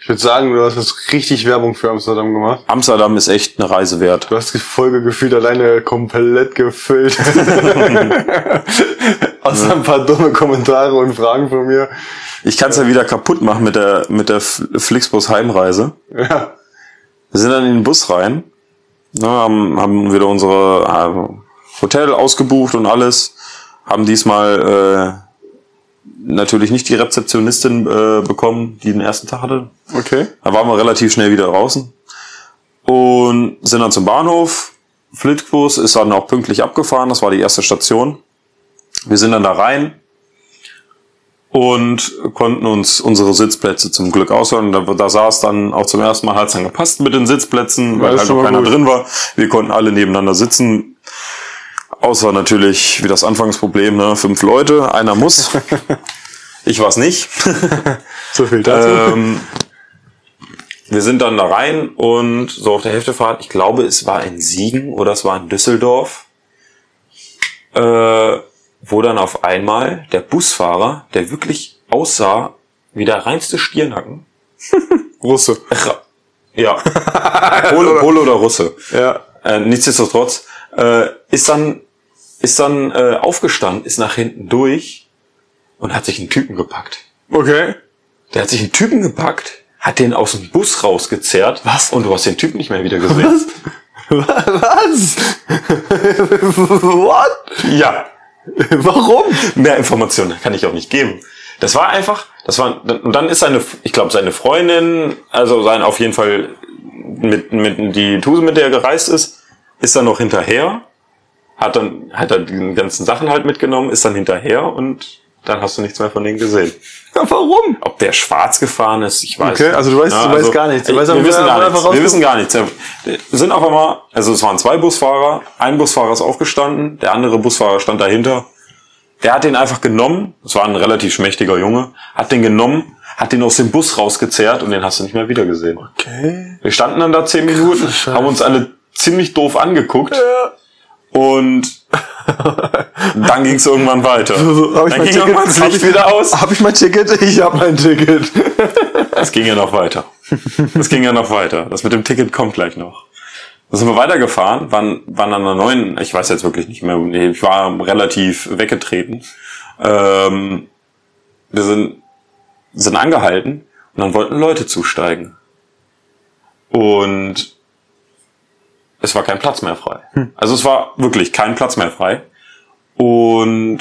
ich würde sagen, du hast jetzt richtig Werbung für Amsterdam gemacht. Amsterdam ist echt eine Reise wert. Du hast die Folge gefühlt alleine komplett gefüllt. Außer ein paar dumme Kommentare und Fragen von mir. Ich kann es ja wieder kaputt machen mit der, mit der Flixbus Heimreise. Ja. Wir sind dann in den Bus rein, ne, haben, haben wieder unsere äh, Hotel ausgebucht und alles, haben diesmal äh, natürlich nicht die Rezeptionistin äh, bekommen, die den ersten Tag hatte. Okay. Da waren wir relativ schnell wieder draußen und sind dann zum Bahnhof. Flitbus ist dann auch pünktlich abgefahren, das war die erste Station. Wir sind dann da rein und konnten uns unsere Sitzplätze zum Glück ausholen. Da, da saß dann auch zum ersten Mal, hat es dann gepasst mit den Sitzplätzen, weil halt noch keiner gut. drin war. Wir konnten alle nebeneinander sitzen. Außer natürlich, wie das Anfangsproblem, ne? fünf Leute, einer muss. ich war's nicht. So viel dazu. ähm, wir sind dann da rein und so auf der Hälftefahrt, ich glaube, es war in Siegen oder es war in Düsseldorf, äh, wo dann auf einmal der Busfahrer, der wirklich aussah wie der reinste Stiernacken, Russe. Ja, Pole, Pole oder Russe, Ja. äh, nichtsdestotrotz, äh, ist dann, ist dann äh, aufgestanden, ist nach hinten durch und hat sich einen Typen gepackt. Okay. Der hat sich einen Typen gepackt, hat den aus dem Bus rausgezerrt. Was? Und du hast den Typen nicht mehr wieder gesehen. Was? What? Ja. Warum? Mehr Informationen kann ich auch nicht geben. Das war einfach, das war, und dann ist seine, ich glaube, seine Freundin, also sein auf jeden Fall mit, mit, die Tuse, mit der er gereist ist, ist dann noch hinterher, hat dann, hat dann die ganzen Sachen halt mitgenommen, ist dann hinterher und dann hast du nichts mehr von denen gesehen. Warum? Ob der schwarz gefahren ist, ich weiß Okay, also du weißt- du weißt gar nichts. Du weißt wir wissen gar nichts. Wir wissen gar nichts. Wir sind auf einmal, also es waren zwei Busfahrer, ein Busfahrer ist aufgestanden, der andere Busfahrer stand dahinter. Der hat den einfach genommen, es war ein relativ schmächtiger Junge, hat den genommen, hat den aus dem Bus rausgezerrt und den hast du nicht mehr wieder gesehen. Okay. Wir standen dann da zehn Minuten, haben uns alle ziemlich doof angeguckt und dann ging es irgendwann weiter. So, hab ich dann mein ging Ticket? irgendwann das Licht ich- wieder aus. Hab ich mein Ticket? Ich hab mein Ticket. Es ging ja noch weiter. Es ging ja noch weiter. Das mit dem Ticket kommt gleich noch. Dann sind wir weitergefahren, waren, waren an einer neuen, ich weiß jetzt wirklich nicht mehr, nee, ich war relativ weggetreten. Ähm, wir sind, sind angehalten und dann wollten Leute zusteigen. Und es war kein Platz mehr frei. Also es war wirklich kein Platz mehr frei. Und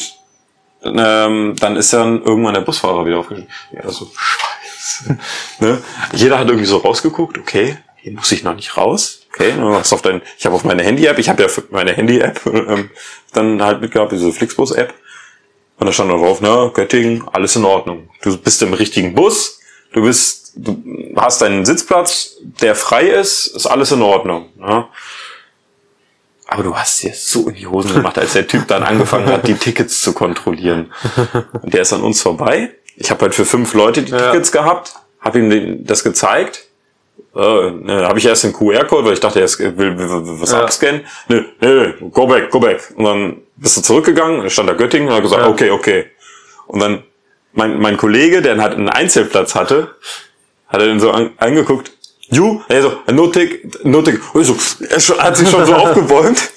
ähm, dann ist dann irgendwann der Busfahrer wieder aufgestiegen. Ja, so scheiße. ne? Jeder hat irgendwie so rausgeguckt, okay, hier muss ich noch nicht raus. Okay, dann machst du auf dein, ich habe auf meine Handy-App, ich habe ja meine Handy-App ähm, dann halt mitgehabt, diese Flixbus-App. Und da stand da drauf, ne, Göttingen, alles in Ordnung. Du bist im richtigen Bus, du bist, du hast deinen Sitzplatz, der frei ist, ist alles in Ordnung. Ne? Aber du hast dir so in die Hosen gemacht, als der Typ dann angefangen hat, die Tickets zu kontrollieren. Und der ist an uns vorbei. Ich habe halt für fünf Leute die Ja. Tickets gehabt, habe ihm das gezeigt. Äh, ne, habe ich erst den QR-Code, weil ich dachte, er will, was Ja. abscannen. Nö, nö, go back, go back. Und dann bist du zurückgegangen, stand da Göttingen und hat gesagt, Ja. okay, okay. Und dann mein, mein Kollege, der halt einen Einzelplatz hatte, hat er den so an, angeguckt. You? Er so, no tick, no tick. Und ich so, er hat sich schon so aufgebäumt.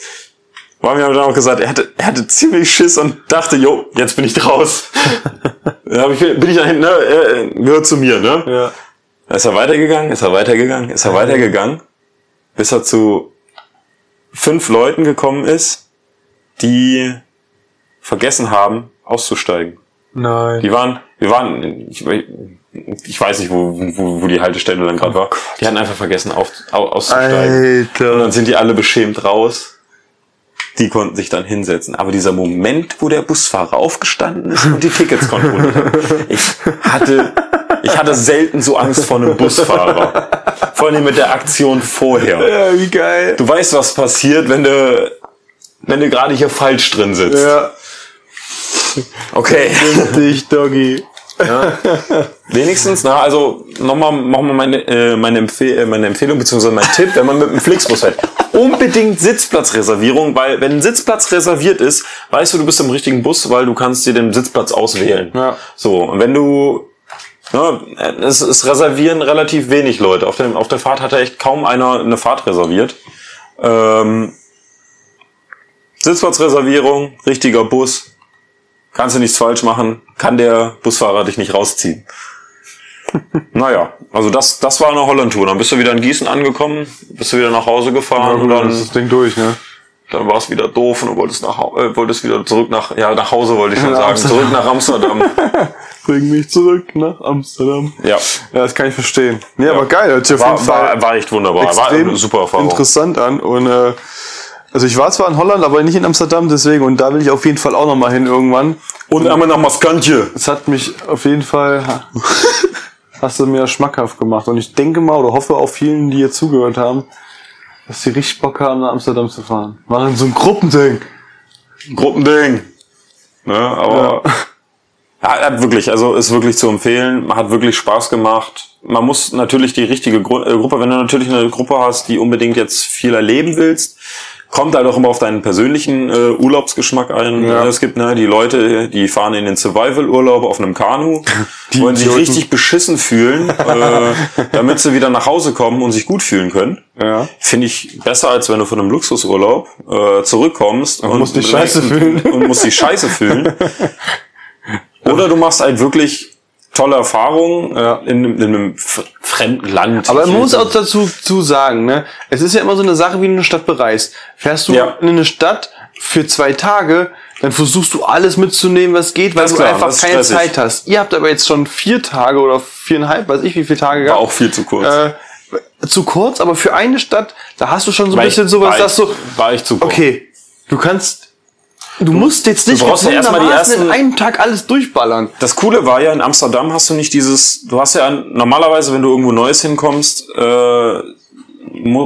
War mir dann auch gesagt, er hatte, er hatte ziemlich Schiss und dachte, jo, jetzt bin ich raus. dann ich, bin ich da hinten, ne, er gehört zu mir, ne? Ja. Dann ist er weitergegangen, ist er weitergegangen, ist er weitergegangen, bis er zu fünf Leuten gekommen ist, die vergessen haben, auszusteigen. Nein. Die waren, wir waren, ich, ich weiß nicht, wo, wo, wo die Haltestelle dann gerade war. Die hatten einfach vergessen, auf, au- auszusteigen. Und Alter. dann sind die alle beschämt raus. Die konnten sich dann hinsetzen. Aber dieser Moment, wo der Busfahrer aufgestanden ist und die Tickets kontrolliert hat, ich hatte, ich hatte selten so Angst vor einem Busfahrer. Vor allem mit der Aktion vorher. Ja, wie geil. Du weißt, was passiert, wenn du, wenn du gerade hier falsch drin sitzt. Ja. Okay. Dich, Doggy. Wenigstens, na, also nochmal noch mal meine, äh, meine, Empfehl äh, meine Empfehlung beziehungsweise mein Tipp, wenn man mit dem Flixbus fährt. Unbedingt Sitzplatzreservierung, weil wenn ein Sitzplatz reserviert ist, weißt du, du bist im richtigen Bus, weil du kannst dir den Sitzplatz auswählen. Ja. So, und wenn du, ja, es, es reservieren relativ wenig Leute. Auf, dem, auf der Fahrt hatte echt kaum einer eine Fahrt reserviert. Ähm, Sitzplatzreservierung, richtiger Bus, kannst du nichts falsch machen, kann der Busfahrer dich nicht rausziehen. naja, also das, das war eine Holland-Tour. Dann bist du wieder in Gießen angekommen, bist du wieder nach Hause Ja, gefahren gut, und dann ist das Ding durch, ne? dann war es wieder doof und du wolltest nach äh, wolltest wieder zurück nach ja nach Hause wollte ich schon sagen Amsterdam. zurück nach Amsterdam Bring mich zurück nach Amsterdam. ja Ja, das kann ich verstehen. Nee, aber geil, hört sich auf war, jeden Fall war, war echt wunderbar war eine super Erfahrung interessant an. Und äh, also ich war zwar in Holland, aber nicht in Amsterdam, deswegen, und da will ich auf jeden Fall auch nochmal hin irgendwann. und einmal nach Maskantje Es hat mich auf jeden Fall, hast du mir schmackhaft gemacht. Und ich denke mal oder hoffe auch vielen, die hier zugehört haben, dass sie richtig Bock haben, nach Amsterdam zu fahren. War dann so ein Gruppending. Gruppending ne aber Ja, hat wirklich, also ist wirklich zu empfehlen. Hat wirklich Spaß gemacht. Man muss natürlich die richtige Gru äh, Gruppe, wenn du natürlich eine Gruppe hast, die unbedingt jetzt viel erleben willst, kommt halt auch immer auf deinen persönlichen äh, Urlaubsgeschmack ein. Ja. Es gibt ne, die Leute, die fahren in den Survival-Urlaub auf einem Kanu, Die wollen sich richtig beschissen fühlen, äh, damit sie wieder nach Hause kommen und sich gut fühlen können. Ja. Finde ich besser, als wenn du von einem Luxusurlaub äh, zurückkommst und, musst dich scheiße und, fühlen. und musst dich scheiße fühlen. Oder du machst halt wirklich tolle Erfahrungen Ja. in, in einem fremden Land. Aber man muss auch dazu zu sagen, ne? Es ist ja immer so eine Sache, wie du eine Stadt bereist. Fährst du Ja. in eine Stadt für zwei Tage, dann versuchst du alles mitzunehmen, was geht, weil Das du klar, einfach keine. Zeit hast. Ihr habt aber jetzt schon vier Tage oder viereinhalb, weiß ich wie viele Tage war gehabt. auch viel zu kurz. Äh, zu kurz, aber für eine Stadt, da hast du schon so ein War bisschen ich- sowas, war dass du, war ich zu kurz. okay, du kannst, du musst jetzt nicht brauchst ja erstmal die gezwungenermaßen in ersten- einem Tag alles durchballern. Das Coole war ja, in Amsterdam hast du nicht dieses, du hast ja normalerweise, wenn du irgendwo Neues hinkommst, äh,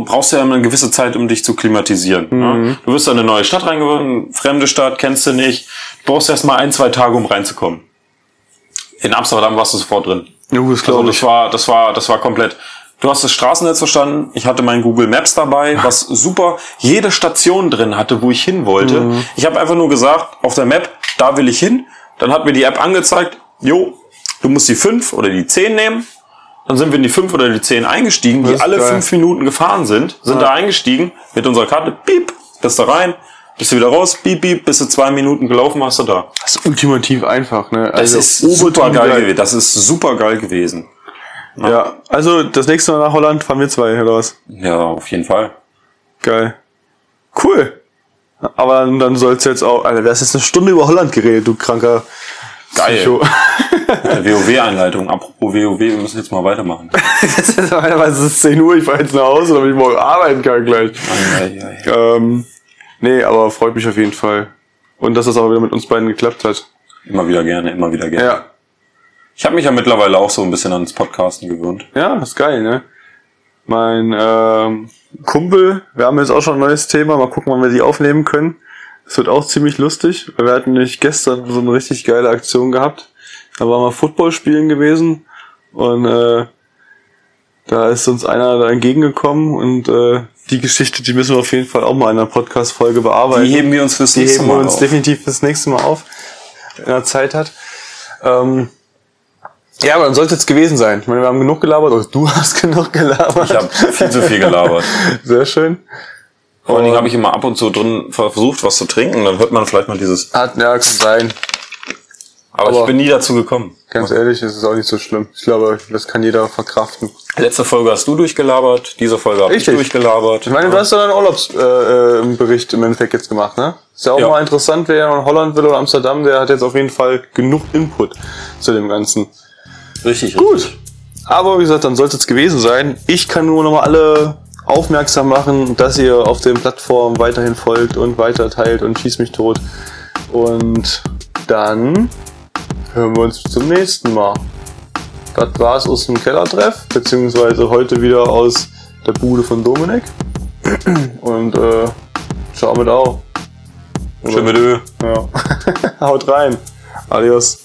brauchst du ja immer eine gewisse Zeit, um dich zu klimatisieren. Mhm. Ne? Du wirst in eine neue Stadt reingeworfen, fremde Stadt, kennst du nicht, du brauchst erst mal ein, zwei Tage, um reinzukommen. In Amsterdam warst du sofort drin. Ja, das Also das war, das war, das war komplett. Du hast das Straßennetz verstanden. Ich hatte mein Google Maps dabei, was super jede Station drin hatte, wo ich hin wollte. Mhm. Ich habe einfach nur gesagt, auf der Map, da will ich hin. Dann hat mir die App angezeigt, jo, du musst die 5 oder die 10 nehmen. Dann sind wir in die 5 oder die 10 eingestiegen, Das die alle geil. 5 Minuten gefahren sind, sind da eingestiegen mit unserer Karte, piep, bist da rein, bist du wieder raus, piep, piep, bist du zwei Minuten gelaufen, warst du da. Das ist ultimativ einfach, ne? Das ist super geil gewesen. Das ist super geil gewesen. Ja, also das nächste Mal nach Holland fahren wir zwei, oder was? Ja, auf jeden Fall. Geil. Cool. Aber dann, dann soll's jetzt auch, Alter, du hast jetzt eine Stunde über Holland geredet, du kranker Geil. Psycho. WoW-Einleitung. Apropos WoW, wir müssen jetzt mal weitermachen. das ist normalerweise ist es 10 Uhr, ich fahr jetzt nach Hause, damit ich morgen arbeiten kann gleich. Ähm, nee, aber freut mich auf jeden Fall. Und dass das auch wieder mit uns beiden geklappt hat. Immer wieder gerne, immer wieder gerne. Ja. Ich habe mich ja mittlerweile auch so ein bisschen ans Podcasten gewöhnt. Ja, ist geil, ne? Mein ähm, Kumpel, wir haben jetzt auch schon ein neues Thema, mal gucken, wann wir die aufnehmen können. Es wird auch ziemlich lustig. weil Wir hatten nämlich gestern so eine richtig geile Aktion gehabt. Da waren wir Football spielen gewesen und äh, da ist uns einer da entgegengekommen und äh, die Geschichte, die müssen wir auf jeden Fall auch mal in einer Podcast-Folge bearbeiten. Die heben wir uns fürs Die nächste heben wir Mal uns auf. definitiv fürs nächste Mal auf, wenn er Zeit hat. Ähm, ja, aber dann soll es jetzt gewesen sein. Ich meine, wir haben genug gelabert, oder du hast genug gelabert. Ich habe viel zu viel gelabert. Sehr schön. Vor allen Dingen habe ich immer ab und zu drin versucht, was zu trinken. Dann hört man vielleicht mal dieses. Hat, ja, kann sein. Aber, Aber- ich bin nie dazu gekommen. Ganz ehrlich, es ist auch nicht so schlimm. Ich glaube, das kann jeder verkraften. Letzte Folge hast du durchgelabert, diese Folge habe ich durchgelabert. Ich meine, du hast ja deinen Urlaubsbericht äh, äh, im Endeffekt jetzt gemacht, ne? Ist ja auch Ja. mal interessant, wer in Holland will oder Amsterdam, der hat jetzt auf jeden Fall genug Input zu dem Ganzen. Richtig. Gut. Aber wie gesagt, dann sollte es gewesen sein. Ich kann nur noch mal alle aufmerksam machen, dass ihr auf den Plattformen weiterhin folgt und weiter teilt und schießt mich tot. Und dann hören wir uns zum nächsten Mal. Das war's aus dem Kellertreff, beziehungsweise heute wieder aus der Bude von Dominik. Und äh, ciao mit auch. Schön mit Ö. Ja. Haut rein. Adios.